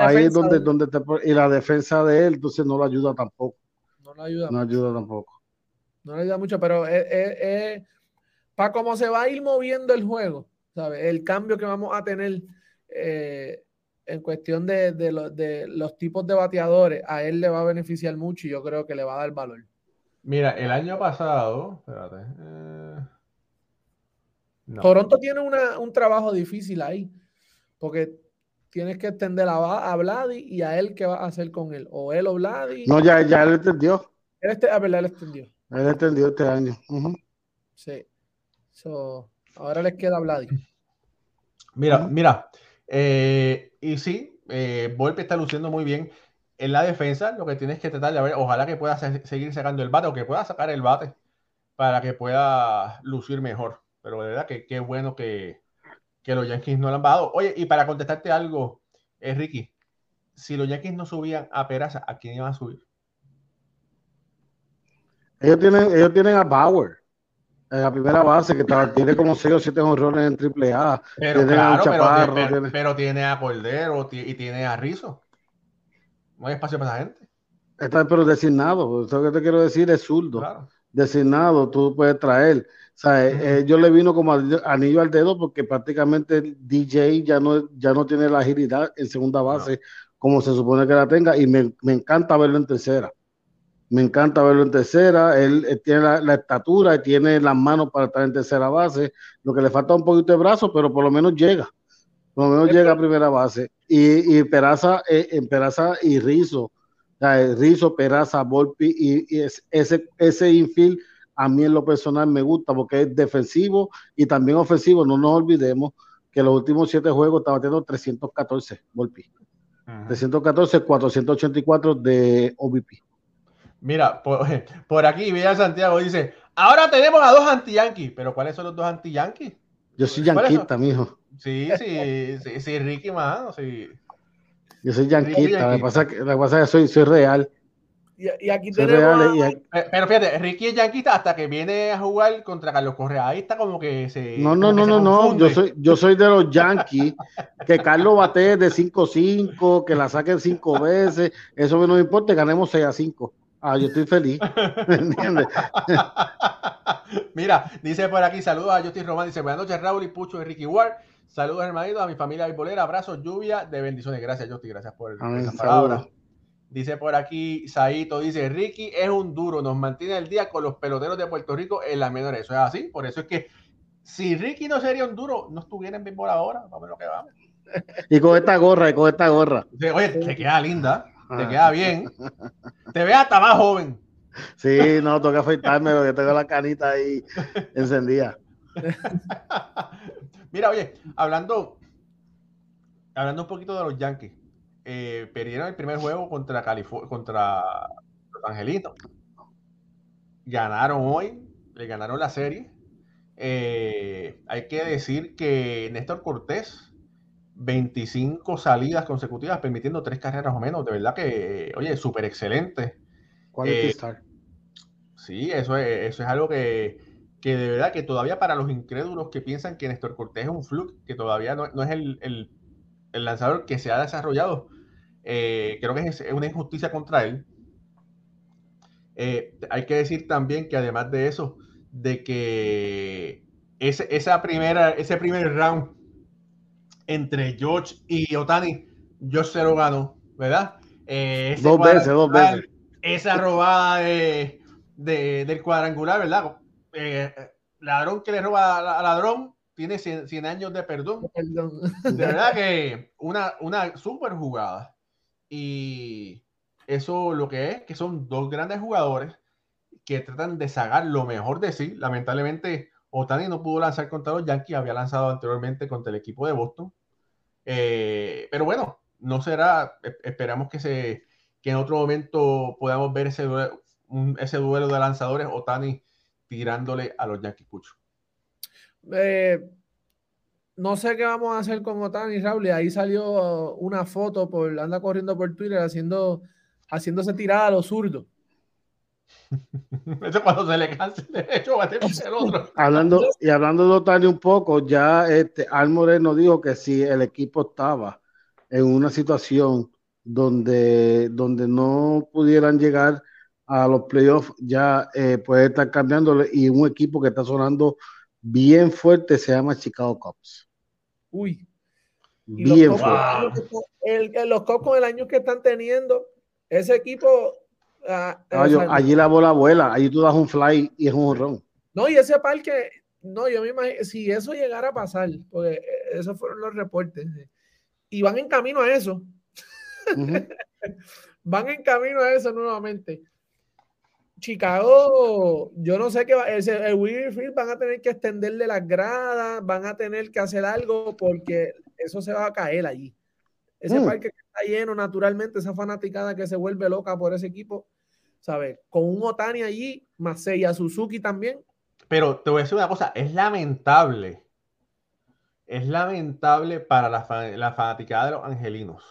[SPEAKER 2] ahí es donde, donde te, y la defensa de él, entonces no lo ayuda tampoco.
[SPEAKER 3] No lo ayuda.
[SPEAKER 2] No ayuda tampoco.
[SPEAKER 3] No le ayuda mucho, pero es, para cómo se va a ir moviendo el juego, ¿sabes? El cambio que vamos a tener eh, en cuestión de, de, los tipos de bateadores, a él le va a beneficiar mucho y yo creo que le va a dar valor.
[SPEAKER 1] Mira, el año pasado, espérate.
[SPEAKER 3] Eh, Toronto tiene una, un trabajo difícil ahí, porque tienes que extender a, a Vladi y a él qué va a hacer con él. O él o Vladi.
[SPEAKER 2] No, ya, ya él entendió.
[SPEAKER 3] Él este, a ver, él entendió.
[SPEAKER 2] Él entendió este año.
[SPEAKER 3] Sí. Ahora les queda Vladi.
[SPEAKER 1] Mira, mira. Eh, y sí, eh, Volpe está luciendo muy bien en la defensa. Lo que tienes que tratar de ver, ojalá que pueda seguir sacando el bate o que pueda sacar el bate para que pueda lucir mejor. Pero de verdad que qué bueno que, que los Yankees no lo han bajado. Oye, y para contestarte algo, eh, Ricky, si los Yankees no subían a Peraza, ¿a quién iban a subir?
[SPEAKER 2] Ellos tienen, ellos tienen a Bauer en la primera base, que tiene como 6 o 7 honrones en triple A.
[SPEAKER 1] Pero, claro, pero, tiene... a Cordero y tiene a Rizzo. No hay espacio para esa gente.
[SPEAKER 2] Está, pero designado, lo que te quiero decir es zurdo. Designado, tú puedes traer. O sea, eh, eh, yo le vino como anillo al dedo porque prácticamente DJ ya no, ya no tiene la agilidad en segunda base como se supone que la tenga y me, encanta verlo en tercera. Me encanta verlo en tercera. Él, tiene la, estatura y tiene las manos para estar en tercera base. Lo que le falta un poquito de brazo, pero por lo menos llega. Por lo menos llega a primera base. Y, y Peraza, eh, Peraza y Rizo, Rizo, Peraza, Volpi y, ese, ese infield a mí en lo personal me gusta porque es defensivo y también ofensivo. No nos olvidemos que los últimos siete juegos estaba teniendo 314 Volpi. 314, 484 de OVP.
[SPEAKER 1] Mira, [laughs] por, aquí Villa Santiago dice, ahora tenemos a dos anti-yankees, pero ¿cuáles son los dos anti-yankees?
[SPEAKER 2] Yo soy yanquista, mijo.
[SPEAKER 1] Sí, sí, sí, sí, Ricky, mano, sí.
[SPEAKER 2] Yo soy yanquista, me pasa que, pasa que soy, soy real.
[SPEAKER 3] Y, aquí tenemos.
[SPEAKER 1] Pero fíjate, Ricky es yanquista hasta que viene a jugar contra Carlos Correa. Ahí está como que se.
[SPEAKER 2] No, no, no, no, no. Yo soy, yo soy de los Yankees. que Carlos bate de 5-5, que la saquen cinco veces. Eso no me importa, ganemos 6 a 5. Ah, yo estoy feliz. [laughs] entiendes? [laughs]
[SPEAKER 1] Mira, dice por aquí, saludos a Justin Román. Dice, buenas noches, Raúl y Pucho de Ricky Ward. Saludos, hermanito, a mi familia bolera. Abrazos, lluvia de bendiciones. Gracias, Justin. Gracias por esa palabra. Dice por aquí, Saito, dice, Ricky es un duro, nos mantiene el día con los peloteros de Puerto Rico en la menor. Eso es así, por eso es que si Ricky no sería un duro, no estuviera en béisbol ahora, vamos lo que vamos.
[SPEAKER 2] Y con esta gorra, y con esta gorra.
[SPEAKER 1] Oye, te queda linda, te queda bien, te ve hasta más joven.
[SPEAKER 2] Sí, no, toca afeitarme porque tengo la canita ahí encendida.
[SPEAKER 1] Mira, oye, hablando, hablando un poquito de los Yankees, eh, perdieron el primer juego contra, contra los Angelitos. Ganaron hoy, le ganaron la serie. Eh, hay que decir que Néstor Cortés, 25 salidas consecutivas, permitiendo tres carreras o menos. De verdad que, oye, súper excelente. Eh, sí, eso es, eso es algo que, que, de verdad que todavía para los incrédulos que piensan que Néstor Cortés es un fluke, que todavía no, es el, el lanzador que se ha desarrollado, eh, creo que es, una injusticia contra él. Eh, hay que decir también que además de eso, de que ese, esa primera, ese primer round entre George y Otani, George se lo ganó, ¿verdad?
[SPEAKER 2] Eh, dos veces, dos veces.
[SPEAKER 1] Esa robada de, del cuadrangular, ¿verdad? ladrón que le roba a ladrón tiene 100, años de perdón. De verdad que una, una super jugada. Y eso lo que es, que son dos grandes jugadores que tratan de sacar lo mejor de sí. Lamentablemente, Otani no pudo lanzar contra los Yankees, había lanzado anteriormente contra el equipo de Boston. Eh, pero bueno, no será, e, esperamos que, en otro momento podamos ver ese duelo, de lanzadores, Otani tirándole a los Yankees Pucho.
[SPEAKER 3] Eh, no sé qué vamos a hacer con Otani, Raúl. Ahí salió una foto, por, anda corriendo por Twitter haciendo, haciéndose tirada a los zurdos. [laughs]
[SPEAKER 1] Eso cuando se le canse el derecho va a tener el otro. [laughs]
[SPEAKER 2] Hablando, y hablando de Otani un poco, ya este Al Moreno dijo que si el equipo estaba en una situación donde, donde no pudieran llegar a los playoffs, ya eh, puede estar cambiándole y un equipo que está sonando bien fuerte, se llama Chicago Cubs.
[SPEAKER 3] Uy. Bien fuerte. los Cubs con el año que están teniendo, ese equipo.
[SPEAKER 2] Ah, allí la bola vuela, allí tú das un fly y es un ron.
[SPEAKER 3] No, y ese parque, no, yo me imagino, si eso llegara a pasar, porque esos fueron los reportes, y van en camino a eso. [laughs] van en camino a eso nuevamente. Chicago, yo no sé qué va, el, el van a tener que extenderle las gradas, van a tener que hacer algo porque eso se va a caer allí. Ese mm. parque que está lleno naturalmente, esa fanaticada que se vuelve loca por ese equipo, ¿sabes? Con un Otani allí, más a Suzuki también.
[SPEAKER 1] Pero te voy a decir una cosa, es lamentable, es lamentable para la, la fanaticada de los angelinos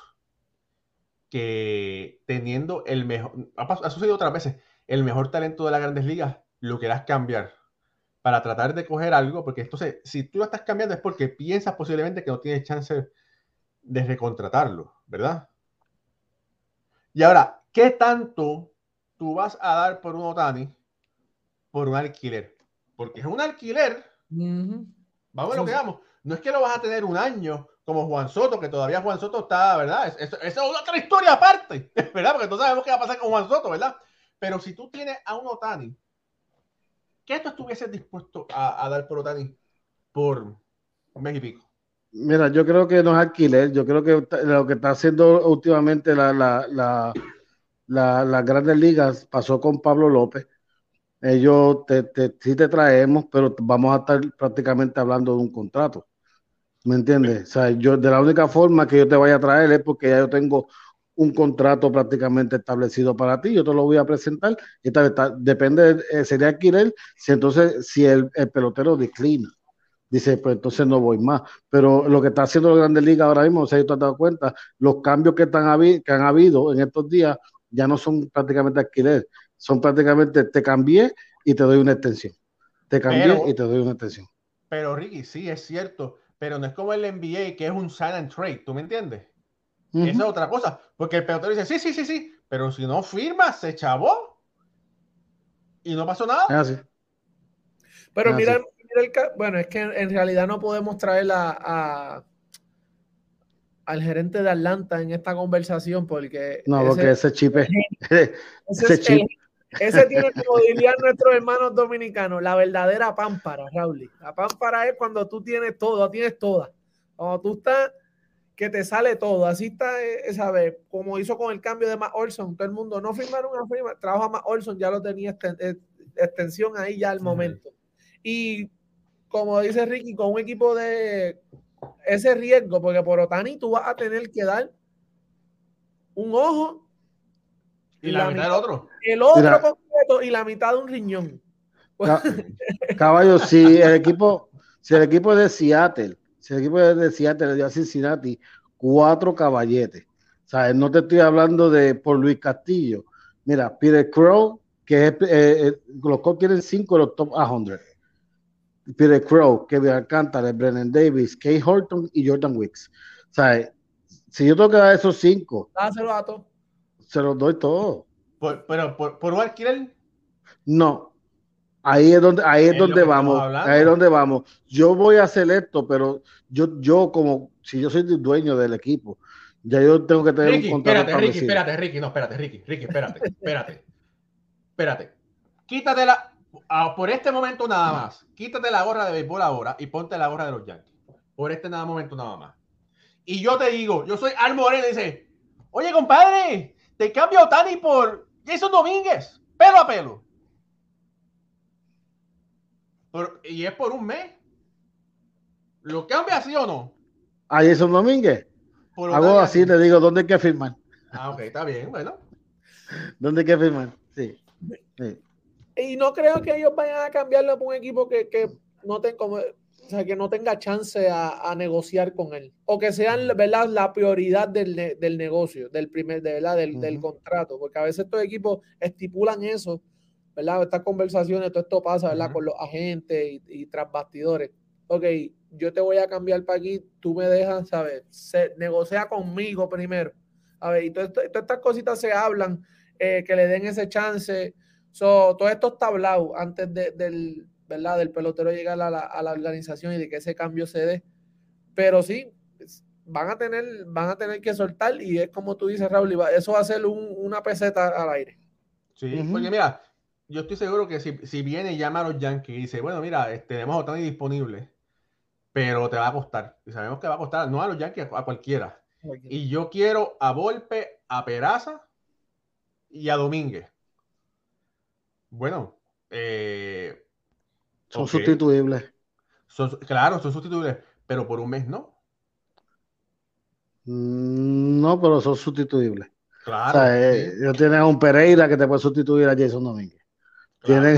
[SPEAKER 1] que teniendo el mejor, ha sucedido otras veces, el mejor talento de las grandes ligas, lo quieras cambiar para tratar de coger algo, porque entonces, si tú lo estás cambiando es porque piensas posiblemente que no tienes chance de recontratarlo, ¿verdad? Y ahora, ¿qué tanto tú vas a dar por un Otani por un alquiler? Porque es un alquiler. Vamos a lo que vamos. No es que lo vas a tener un año como Juan Soto, que todavía Juan Soto está, ¿verdad? Esa es, es, otra historia aparte, [laughs] ¿verdad? Porque no sabemos qué va a pasar con Juan Soto, ¿verdad? Pero si tú tienes a un Otani, ¿qué tú estuvieses dispuesto a, dar por Otani por un mes y pico?
[SPEAKER 2] Mira, yo creo que no es alquiler, yo creo que lo que está haciendo últimamente la, la, las grandes ligas pasó con Pablo López. Ellos te, te, sí te traemos, pero vamos a estar prácticamente hablando de un contrato. ¿Me entiendes? O sea, yo de la única forma que yo te vaya a traer es porque ya yo tengo un contrato prácticamente establecido para ti, yo te lo voy a presentar, y depende, eh, sería adquirir, si entonces, si el, pelotero declina, dice, pues entonces no voy más. Pero lo que está haciendo la Grandes Ligas ahora mismo, si te has dado cuenta, los cambios que, están que han habido en estos días ya no son prácticamente adquirir, son prácticamente te cambié y te doy una extensión. Te cambié y te doy una extensión.
[SPEAKER 1] Pero Ricky, sí, es cierto, pero no es como el NBA que es un sign and trade, ¿tú me entiendes? Esa es otra cosa, porque el pelotero dice, sí, sí, sí, sí, pero si no firma, se chavó y no pasó nada.
[SPEAKER 3] Pero mira, el, bueno, es que en, realidad no podemos traer a, al gerente de Atlanta en esta conversación porque...
[SPEAKER 2] No, porque ese chip [laughs] ese,
[SPEAKER 3] chip. ese tiene como dirían nuestros hermanos dominicanos, la verdadera pámpara, Raúl. La pámpara es cuando tú tienes todo, tienes toda. Cuando tú estás que te sale todo. Así está, esa vez, como hizo con el cambio de Matt Olson, todo el mundo no firmaron una firma, trabajo a Matt Olson, ya lo tenía eh, extensión ahí ya al momento. Y como dice Ricky, con un equipo de ese riesgo, porque por Otani tú vas a tener que dar un ojo
[SPEAKER 1] y, la, mitad del otro.
[SPEAKER 3] El otro completo y la mitad de un riñón.
[SPEAKER 2] Caballo, si el equipo, si el equipo de Seattle si el equipo de Seattle le dio a Cincinnati cuatro caballetes. O sea, no te estoy hablando de por Luis Castillo. Mira, Peter Crow, que es, eh, eh, los Cubs tienen cinco de los top 100. Peter Crow, Kevin Alcántara, Brennan Davis, Kay Horton y Jordan Wicks. O sea, si yo tengo que dar esos cinco,
[SPEAKER 3] Dáselo a todos.
[SPEAKER 2] Se los doy todos.
[SPEAKER 1] pero por, por alquiler.
[SPEAKER 2] No, Ahí es donde, ahí es, donde vamos, ahí es donde vamos. Yo voy a hacer esto, pero yo, yo como, si yo soy el dueño del equipo, ya yo tengo que tener
[SPEAKER 1] un contrato espérate, Ricky, espérate, Ricky, no, espérate, Ricky, Ricky, espérate, [laughs] espérate, espérate. Quítate la, por este momento nada más, quítate la gorra de béisbol ahora y ponte la gorra de los Yankees. Por este nada momento nada más. Y yo te digo, yo soy Al Moreno y dice, oye compadre, te cambio Tani por Jason Domínguez, pelo a pelo y es por un mes. ¿Lo cambia así o no?
[SPEAKER 2] A Jason Domínguez. Hago así, le digo, ¿dónde hay que firmar?
[SPEAKER 1] Ah, ok, está bien, bueno. [laughs]
[SPEAKER 2] ¿Dónde hay que firmar? Sí.
[SPEAKER 3] Y no creo que ellos vayan a cambiarlo por un equipo que, no tenga como, o sea, que no tenga chance a, negociar con él. O que sean ¿verdad? la prioridad del, negocio, del primer, de, ¿verdad? Del, del, contrato. Porque a veces estos equipos estipulan eso ¿verdad? Estas conversaciones, todo esto pasa, ¿verdad? Con los agentes y, tras bastidores. Ok, yo te voy a cambiar para aquí, tú me dejas, ¿sabes? Se, negocia conmigo primero. A ver, y todas estas cositas se hablan, eh, que le den ese chance. So, todo esto está hablado antes del, ¿verdad? del pelotero llegar a la, organización y de que ese cambio se dé. Pero sí, van a tener, van a tener que soltar y es como tú dices, Raúl, eso va a ser una peseta al aire.
[SPEAKER 1] Sí, porque mira, yo estoy seguro que si, si viene y llama a los Yankees y dice, bueno, mira, este, tenemos a Otani disponible, pero te va a costar. Y sabemos que va a costar, no a los Yankees, a cualquiera. Y yo quiero a Volpe, a Peraza y a Domínguez. Bueno, eh,
[SPEAKER 2] son sustituibles.
[SPEAKER 1] claro, son sustituibles, pero por un mes no.
[SPEAKER 2] Mm, no, pero son sustituibles. Claro. O sea, eh, tienes a un Pereira que te puede sustituir a Jason Domínguez. Tienen,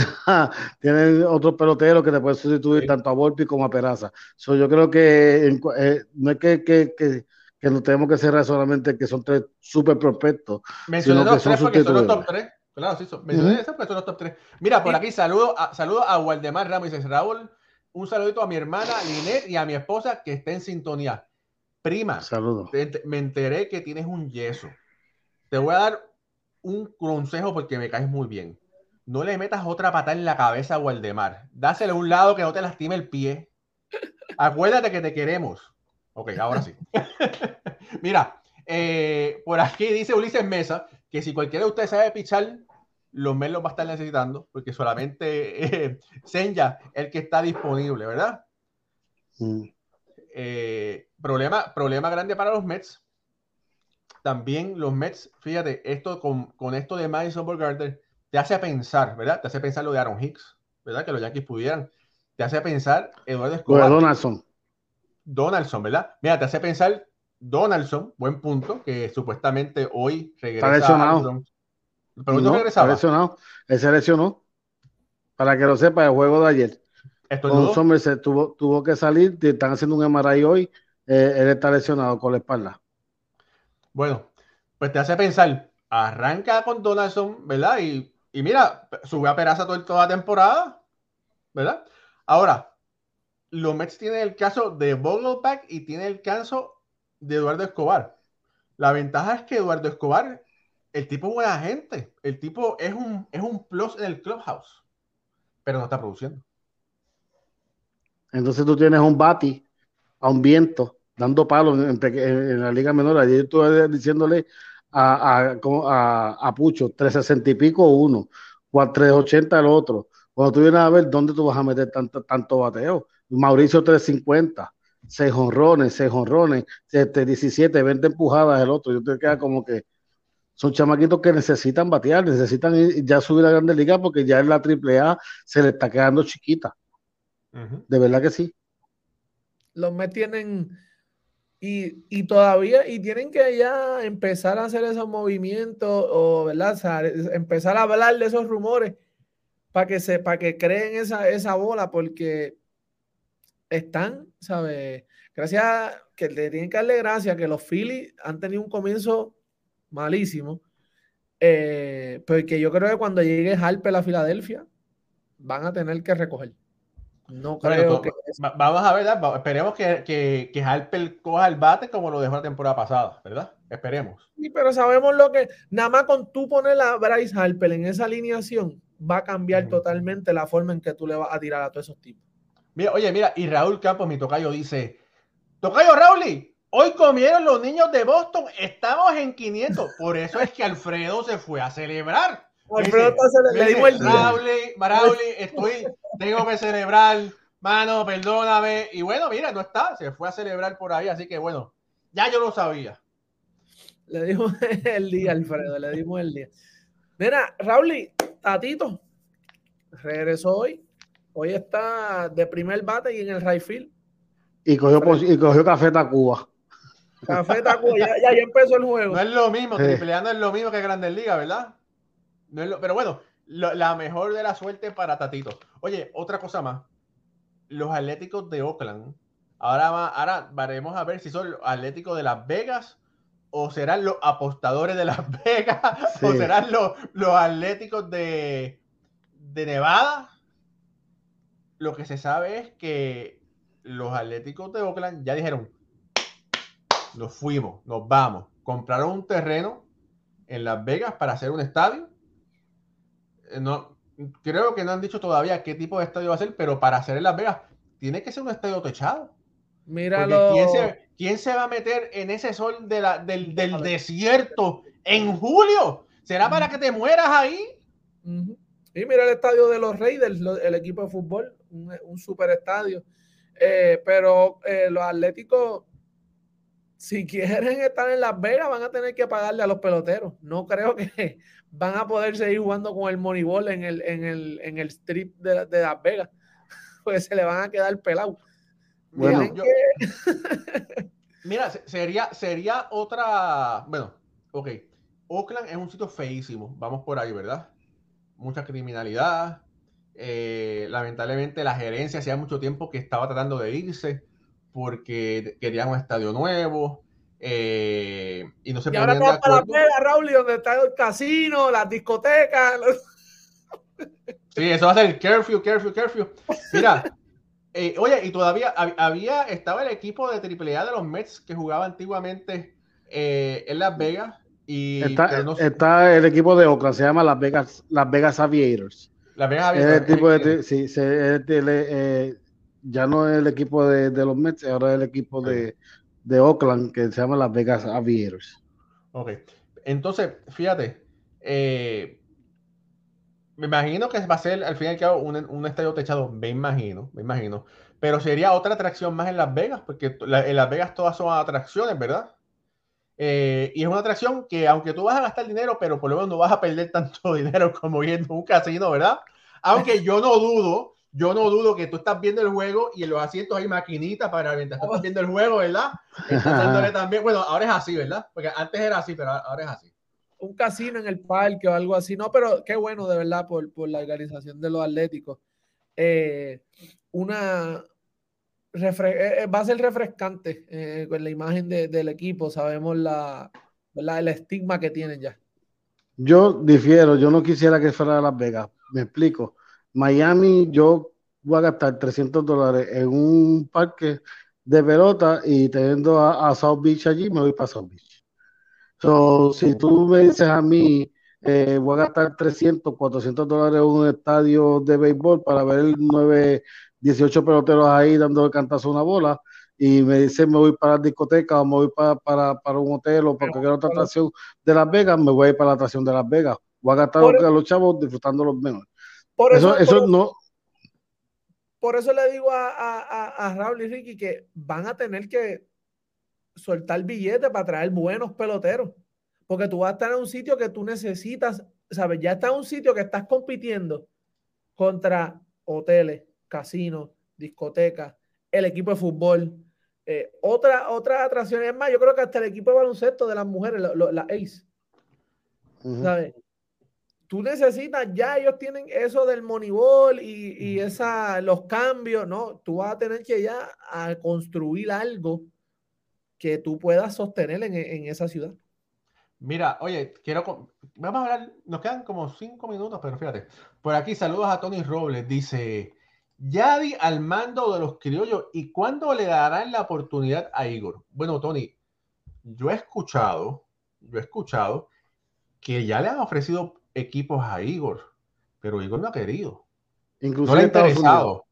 [SPEAKER 2] tienen otros peloteros que te pueden sustituir tanto a Volpi como a Peraza. yo creo que eh, no es que, que, que, que no tenemos que cerrar solamente que son tres super prospectos.
[SPEAKER 1] Mencioné los tres porque son los top tres. Claro, sí, son, porque son los top tres. Mira, por aquí saludo a, saludo a Waldemar Ramos y Raúl. Un saludito a mi hermana Linet y a mi esposa que está en sintonía. Prima,
[SPEAKER 2] Saludo.
[SPEAKER 1] me enteré que tienes un yeso. Te voy a dar un consejo porque me caes muy bien no le metas otra patada en la cabeza a Waldemar. Dásele a un lado que no te lastime el pie. Acuérdate que te queremos. Ok, ahora sí. [laughs] Mira, eh, por aquí dice Ulises Mesa que si cualquiera de ustedes sabe pichar, los Mets los va a estar necesitando, porque solamente eh, Senja el que está disponible, ¿verdad? Mm. Eh, problema, problema grande para los Mets. También los Mets, fíjate, esto con, con esto de Madison Bumgarner, te hace pensar, ¿verdad? Te hace pensar lo de Aaron Hicks, ¿verdad? Que los Yankees pudieran. Te hace pensar Eduardo Escobar.
[SPEAKER 2] Donaldson.
[SPEAKER 1] Donaldson, ¿verdad? Mira, te hace pensar Donaldson, buen punto, que supuestamente hoy
[SPEAKER 2] regresa. Está lesionado. Pero hoy no, regresaba. Está lesionado. Él se lesionó. Para que lo sepa, el juego de ayer. Con Somerset tuvo, tuvo que salir, están haciendo un MRI hoy, eh, él está lesionado con la espalda.
[SPEAKER 1] Bueno, pues te hace pensar, arranca con Donaldson, ¿verdad? Y, mira, sube a Peraza toda la temporada, ¿verdad? Ahora, los Mets tienen el caso de Vogelback y tiene el caso de Eduardo Escobar. La ventaja es que Eduardo Escobar, el tipo es buena gente, el tipo es un, es un plus en el clubhouse, pero no está produciendo.
[SPEAKER 2] Entonces tú tienes un bati a un viento dando palos en, la liga menor. Ayer estuve diciéndole a, a, a, Pucho 360 y pico uno, 380 el otro. Cuando tú vienes a ver dónde tú vas a meter tanto, tanto bateo. Mauricio 350, 6 honrones, 6 honrones, 17, 20 empujadas el otro. Yo te queda como que son chamaquitos que necesitan batear, necesitan ya subir a la Grande Liga porque ya en la AAA se le está quedando chiquita. De verdad que sí.
[SPEAKER 3] Los Mets tienen y, todavía, y tienen que ya empezar a hacer esos movimientos o, ¿verdad? empezar a hablar de esos rumores para que se, para que creen esa, esa bola, porque están, ¿sabes? Gracias, que le tienen que darle gracias que los Phillies han tenido un comienzo malísimo, eh, porque yo creo que cuando llegue Harper a Filadelfia, van a tener que recoger. No creo que.
[SPEAKER 1] Vamos a ver, esperemos que, que, que, Harper coja el bate como lo dejó la temporada pasada, ¿verdad? Esperemos.
[SPEAKER 3] Sí, pero sabemos lo que. Nada más con tú poner a Bryce Harper en esa alineación, va a cambiar totalmente la forma en que tú le vas a tirar a todos esos tipos.
[SPEAKER 1] Mira, oye, mira, y Raúl Campos, mi tocayo, dice: Tocayo Raúl, hoy comieron los niños de Boston, estamos en 500. Por eso es que Alfredo se fue a celebrar. Alfredo le dimos el Raúl, estoy tengo que celebrar, mano, perdóname. Y bueno, mira, no está, se fue a celebrar por ahí, así que bueno, ya yo lo sabía.
[SPEAKER 3] Le dimos [laughs] el día, Alfredo, le dimos el día. Mira, Raúl, Tatito, regresó hoy. Hoy está de primer bate y en el right field.
[SPEAKER 2] Y cogió, y cogió Café Tacuba.
[SPEAKER 3] Café Tacuba, ya, ya, empezó el juego.
[SPEAKER 1] No es lo mismo, tripleando es lo mismo que Grandes Ligas, ¿verdad? No es lo, pero bueno, la mejor de la suerte para Tatito. Oye, otra cosa más. Los Atléticos de Oakland. Ahora, ahora veremos a ver si son los Atléticos de Las Vegas o serán los apostadores de Las [laughs] Vegas o serán los, los Atléticos de, de Nevada. Lo que se sabe es que los Atléticos de Oakland ya dijeron, nos fuimos, nos vamos. Compraron un terreno en Las Vegas para hacer un estadio eh, no, creo que no han dicho todavía qué tipo de estadio va a ser, pero para hacer en Las Vegas tiene que ser un estadio techado.
[SPEAKER 3] Míralo.
[SPEAKER 1] ¿quién se, va a meter en ese sol de la, del, desierto en julio? ¿Será para que te mueras ahí?
[SPEAKER 3] Y mira el estadio de los Raiders, el equipo de fútbol, un, super estadio. Eh, pero eh, los Atléticos, si quieren estar en Las Vegas, van a tener que pagarle a los peloteros. No creo que [laughs] van a poder seguir jugando con el Moneyball en el, en el, en el strip de, de Las Vegas, [laughs] pues se le van a quedar pelados.
[SPEAKER 1] Bueno, [laughs] mira, sería, sería otra, bueno, ok, Oakland es un sitio feísimo, vamos por ahí, ¿verdad? Mucha criminalidad, eh, lamentablemente la gerencia hacía mucho tiempo que estaba tratando de irse porque querían un estadio nuevo, eh, y no se y
[SPEAKER 3] ahora para la pega, Raúl, donde está el casino, las discotecas.
[SPEAKER 1] Sí, eso va a ser el curfew, curfew, curfew. Mira, [laughs] eh, oye, y todavía había, estaba el equipo de AAA de los Mets que jugaba antiguamente eh, en Las Vegas. Y,
[SPEAKER 2] está, el equipo de Oakland, se llama Las Vegas, Las Vegas Aviators. Las Vegas el tipo de, sí, ya no es el equipo de, de, los Mets, ahora es el equipo de, de Oakland que se llama Las Vegas Aviators.
[SPEAKER 1] Ok, entonces, fíjate, eh, me imagino que va a ser al fin y al cabo un, estadio techado, me imagino, me imagino, pero sería otra atracción más en Las Vegas, porque en Las Vegas todas son atracciones, ¿verdad? Eh, y es una atracción que aunque tú vas a gastar dinero, pero por lo menos no vas a perder tanto [laughs] dinero como yendo a un casino, ¿verdad? Aunque yo no dudo yo no dudo que tú estás viendo el juego y en los asientos hay maquinitas para mientras estás viendo el juego, ¿verdad? [laughs] también. Bueno, ahora es así, ¿verdad? Porque antes era así, pero ahora es así.
[SPEAKER 3] Un casino en el parque o algo así. No, pero qué bueno, de verdad, por, por la organización de los atléticos. Eh, una, va a ser refrescante eh, con la imagen del equipo. Sabemos la, el estigma que tienen ya.
[SPEAKER 2] Yo difiero, yo no quisiera que fuera a Las Vegas. Me explico. Miami, yo voy a gastar 300 dólares en un parque de pelota y teniendo a, South Beach allí, me voy para South Beach. So, si tú me dices a mí, eh, voy a gastar 300, 400 dólares en un estadio de béisbol para ver 9, 18 peloteros ahí dando el cantazo a una bola, y me dice me voy para la discoteca o me voy para, para, un hotel o para cualquier otra atracción de Las Vegas, me voy a ir para la atracción de Las Vegas. Voy a gastar a los chavos disfrutando los menos. Por eso, eso, no.
[SPEAKER 3] Por eso le digo a, a, a, Raúl y Ricky que van a tener que soltar billetes para traer buenos peloteros. Porque tú vas a estar en un sitio que tú necesitas, ¿sabes? Ya está en un sitio que estás compitiendo contra hoteles, casinos, discotecas, el equipo de fútbol. Eh, otra, otra atracción es más, yo creo que hasta el equipo de baloncesto de las mujeres, la, ACE. ¿Sabes? Tú necesitas, ya ellos tienen eso del moneyball y, y esa, los cambios, ¿no? Tú vas a tener que ya a construir algo que tú puedas sostener en, en esa ciudad.
[SPEAKER 1] Mira, oye, quiero. Vamos a hablar. Nos quedan como cinco minutos, pero fíjate. Por aquí, saludos a Tony Robles. Dice: Yadi al mando de los criollos. ¿Y cuándo le darán la oportunidad a Igor? Bueno, Tony, yo he escuchado, yo he escuchado que ya le han ofrecido equipos a Igor, pero Igor no ha querido. Inclusive no le ha interesado.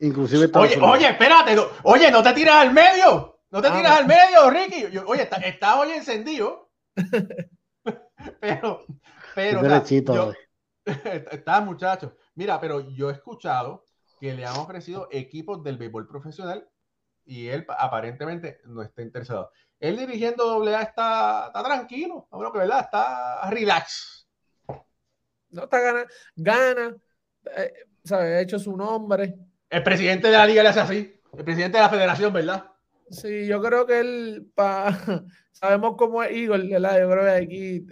[SPEAKER 1] Inclusive oye, oye, espérate, oye, no te tiras al medio, no te ah, tiras al medio, Ricky. oye, está, está, hoy encendido. [laughs] pero, pero, [laughs] está muchacho. Mira, pero yo he escuchado que le han ofrecido equipos del béisbol profesional y él aparentemente no está interesado. Él dirigiendo doble A está, tranquilo, bueno que verdad, está relax.
[SPEAKER 3] No está gana, gana, eh, ha hecho su nombre.
[SPEAKER 1] El presidente de la liga le hace así, el presidente de la federación, ¿verdad?
[SPEAKER 3] Sí, yo creo que él, [laughs] sabemos cómo es Eagle, ¿verdad? Yo creo que aquí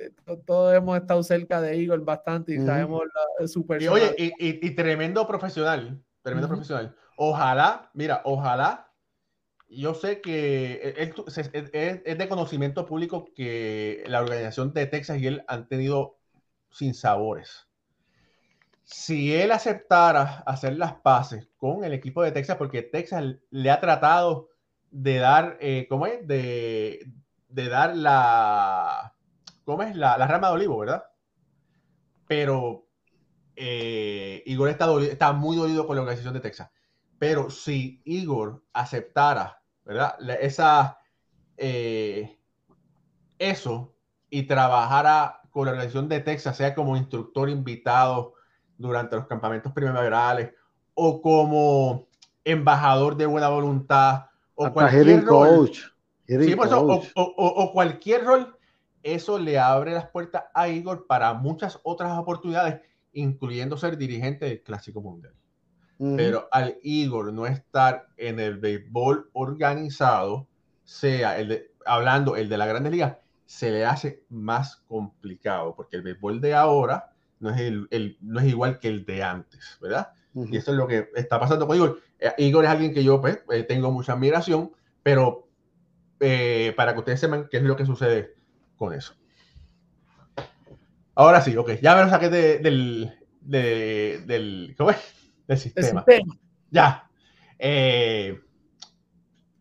[SPEAKER 3] todos hemos estado cerca de Eagle bastante y sabemos la, su
[SPEAKER 1] Y, oye, y, tremendo profesional tremendo profesional. Ojalá, mira, ojalá, yo sé que es, de conocimiento público que la organización de Texas y él han tenido sin sabores. Si él aceptara hacer las paces con el equipo de Texas, porque Texas le ha tratado de dar, eh, ¿cómo es? De, dar la, ¿cómo es? La, la rama de olivo, ¿verdad? Pero eh, Igor está, está muy dolido con la organización de Texas. Pero si Igor aceptara, ¿verdad? esa, eh, eso y trabajara con la organización de Texas, sea como instructor invitado durante los campamentos primaverales o como embajador de buena voluntad o cualquier rol. o, cualquier rol, eso le abre las puertas a Igor para muchas otras oportunidades incluyendo ser dirigente del Clásico Mundial. Pero al Igor no estar en el béisbol organizado, sea el de, hablando el de la Grandes Ligas, se le hace más complicado, porque el béisbol de ahora no es, el, no es igual que el de antes, ¿verdad? Y eso es lo que está pasando con Igor. Eh, Igor es alguien que yo pues, eh, tengo mucha admiración, pero eh, para que ustedes sepan qué es lo que sucede con eso. Ahora sí, ok. Ya me lo saqué del, del, ¿cómo es? del sistema. Ya. Eh,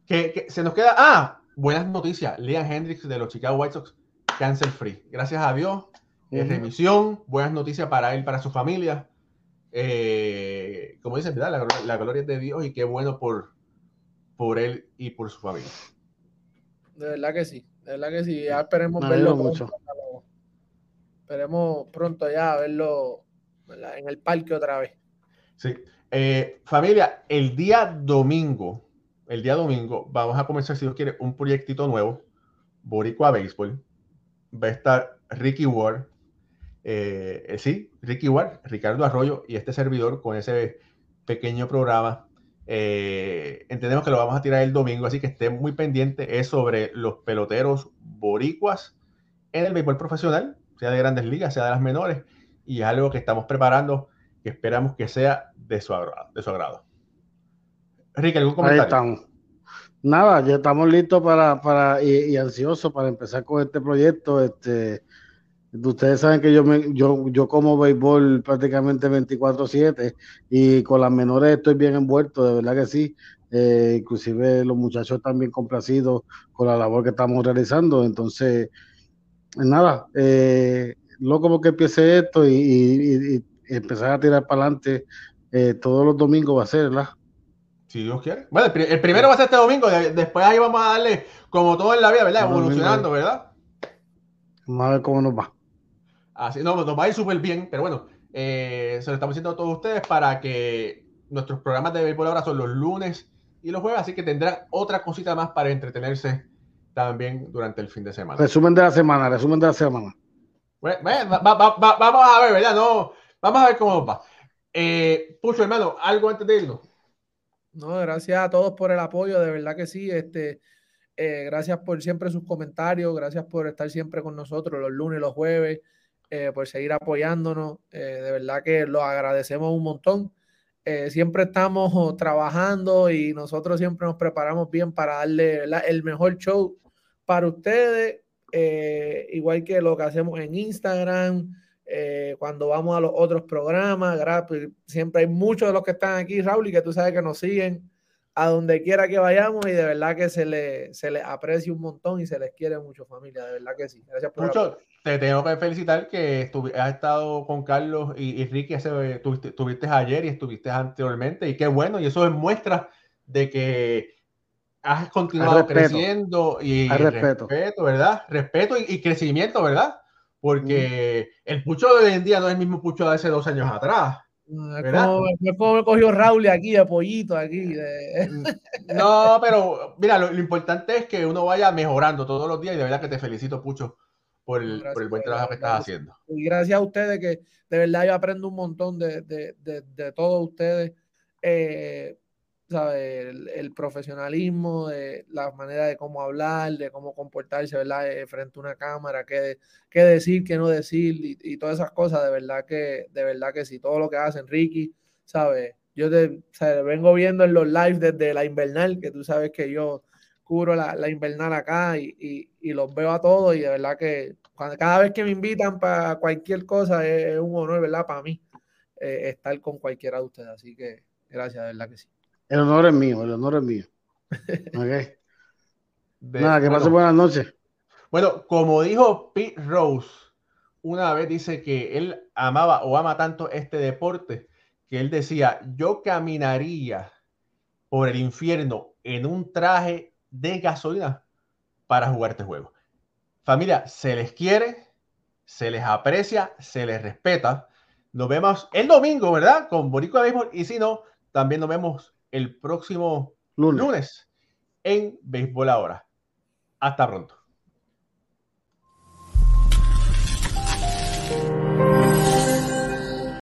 [SPEAKER 1] que, se nos queda. Ah, buenas noticias. Leon Hendricks de los Chicago White Sox, cancel free. Gracias a Dios. remisión. Buenas noticias para él, para su familia. Eh, como dicen, La, la, gloria es de Dios y qué bueno por, por él y por su familia.
[SPEAKER 3] De verdad que sí. De verdad que sí. Ya esperemos verlo mucho. Esperemos pronto ya verlo en el parque otra vez.
[SPEAKER 1] Sí. Eh, familia, el día domingo, el día domingo, vamos a comenzar, si Dios quiere, un proyectito nuevo, Boricua Baseball. Va a estar Ricky Ward, eh, eh, sí, Ricky Ward, Ricardo Arroyo y este servidor con ese pequeño programa. Entendemos que lo vamos a tirar el domingo, así que estén muy pendientes. Es sobre los peloteros boricuas en el béisbol profesional, sea de grandes ligas, sea de las menores, y es algo que estamos preparando que esperamos que sea de su agrado. De su agrado.
[SPEAKER 2] Rick, ¿algún comentario? Ahí estamos. Nada, ya estamos listos para, para y, ansiosos para empezar con este proyecto. Este, ustedes saben que yo, me, yo, yo como béisbol prácticamente 24/7 y con las menores estoy bien envuelto, de verdad que sí. Eh, inclusive los muchachos están bien complacidos con la labor que estamos realizando. Entonces, nada, eh, loco porque empiece esto y, empezar a tirar para adelante eh, todos los domingos va a ser, ¿verdad?
[SPEAKER 1] Si Dios quiere. Bueno, el, primero va a ser este domingo, después ahí vamos a darle, como todo en la vida, ¿verdad? Evolucionando, ¿verdad?
[SPEAKER 2] Vamos a ver cómo nos va.
[SPEAKER 1] Así, no, nos va a ir súper bien, pero bueno, eh, se lo estamos diciendo a todos ustedes para que nuestros programas de béisbol ahora son los lunes y los jueves, así que tendrán otra cosita más para entretenerse también durante el fin de semana.
[SPEAKER 2] Resumen de la semana, resumen de la semana.
[SPEAKER 1] Bueno, vamos a ver, ¿verdad? No, vamos a ver cómo va. Eh, Pucho, hermano, algo antes de irnos.
[SPEAKER 3] No, gracias a todos por el apoyo, de verdad que sí. Este, eh, gracias por siempre sus comentarios, gracias por estar siempre con nosotros los lunes los jueves, eh, por seguir apoyándonos. Eh, de verdad que lo agradecemos un montón. siempre estamos trabajando y nosotros siempre nos preparamos bien para darle el mejor show para ustedes, igual que lo que hacemos en Instagram. Eh, cuando vamos a los otros programas, siempre hay muchos de los que están aquí, Raúl, y que tú sabes que nos siguen a donde quiera que vayamos y de verdad que se les se le aprecia un montón y se les quiere mucho familia, de verdad que sí. Gracias
[SPEAKER 1] por mucho, te tengo que felicitar que has estado con Carlos y, Ricky, estuviste, ayer y estuviste anteriormente y qué bueno, y eso es muestra de que has continuado creciendo y respeto. ¿verdad? Respeto y crecimiento, ¿verdad? porque el Pucho de hoy en día no es el mismo Pucho de hace dos años atrás.
[SPEAKER 3] Es como, me cogió Raúl aquí de pollito aquí.
[SPEAKER 1] Mm, no, pero mira, lo, importante es que uno vaya mejorando todos los días y de verdad que te felicito, Pucho, por el, por el buen trabajo que estás haciendo.
[SPEAKER 3] Y gracias a ustedes que de verdad yo aprendo un montón de, de, de, de todos ustedes. Eh, el, profesionalismo, de la manera de cómo hablar, de cómo comportarse, ¿verdad? Eh, frente a una cámara, qué, qué decir, qué no decir y, todas esas cosas, de verdad que, de verdad que sí, todo lo que hacen Ricky, ¿sabes? Yo te, vengo viendo en los lives desde la invernal, que tú sabes que yo cubro la, la invernal acá y, y, los veo a todos y de verdad que cada vez que me invitan para cualquier cosa es, un honor, ¿verdad? Para mí eh, estar con cualquiera de ustedes, así que gracias, de verdad que sí.
[SPEAKER 2] El honor es mío, el honor es mío. [laughs] Okay. Nada, que pase buenas noches.
[SPEAKER 1] Bueno, como dijo Pete Rose, una vez dice que él amaba o ama tanto este deporte que él decía, yo caminaría por el infierno en un traje de gasolina para jugar este juego. Familia, se les quiere, se les aprecia, se les respeta. Nos vemos el domingo, ¿verdad? Con Boricua Béisbol y si no, también nos vemos el próximo lunes, en Béisbol Ahora. Hasta pronto.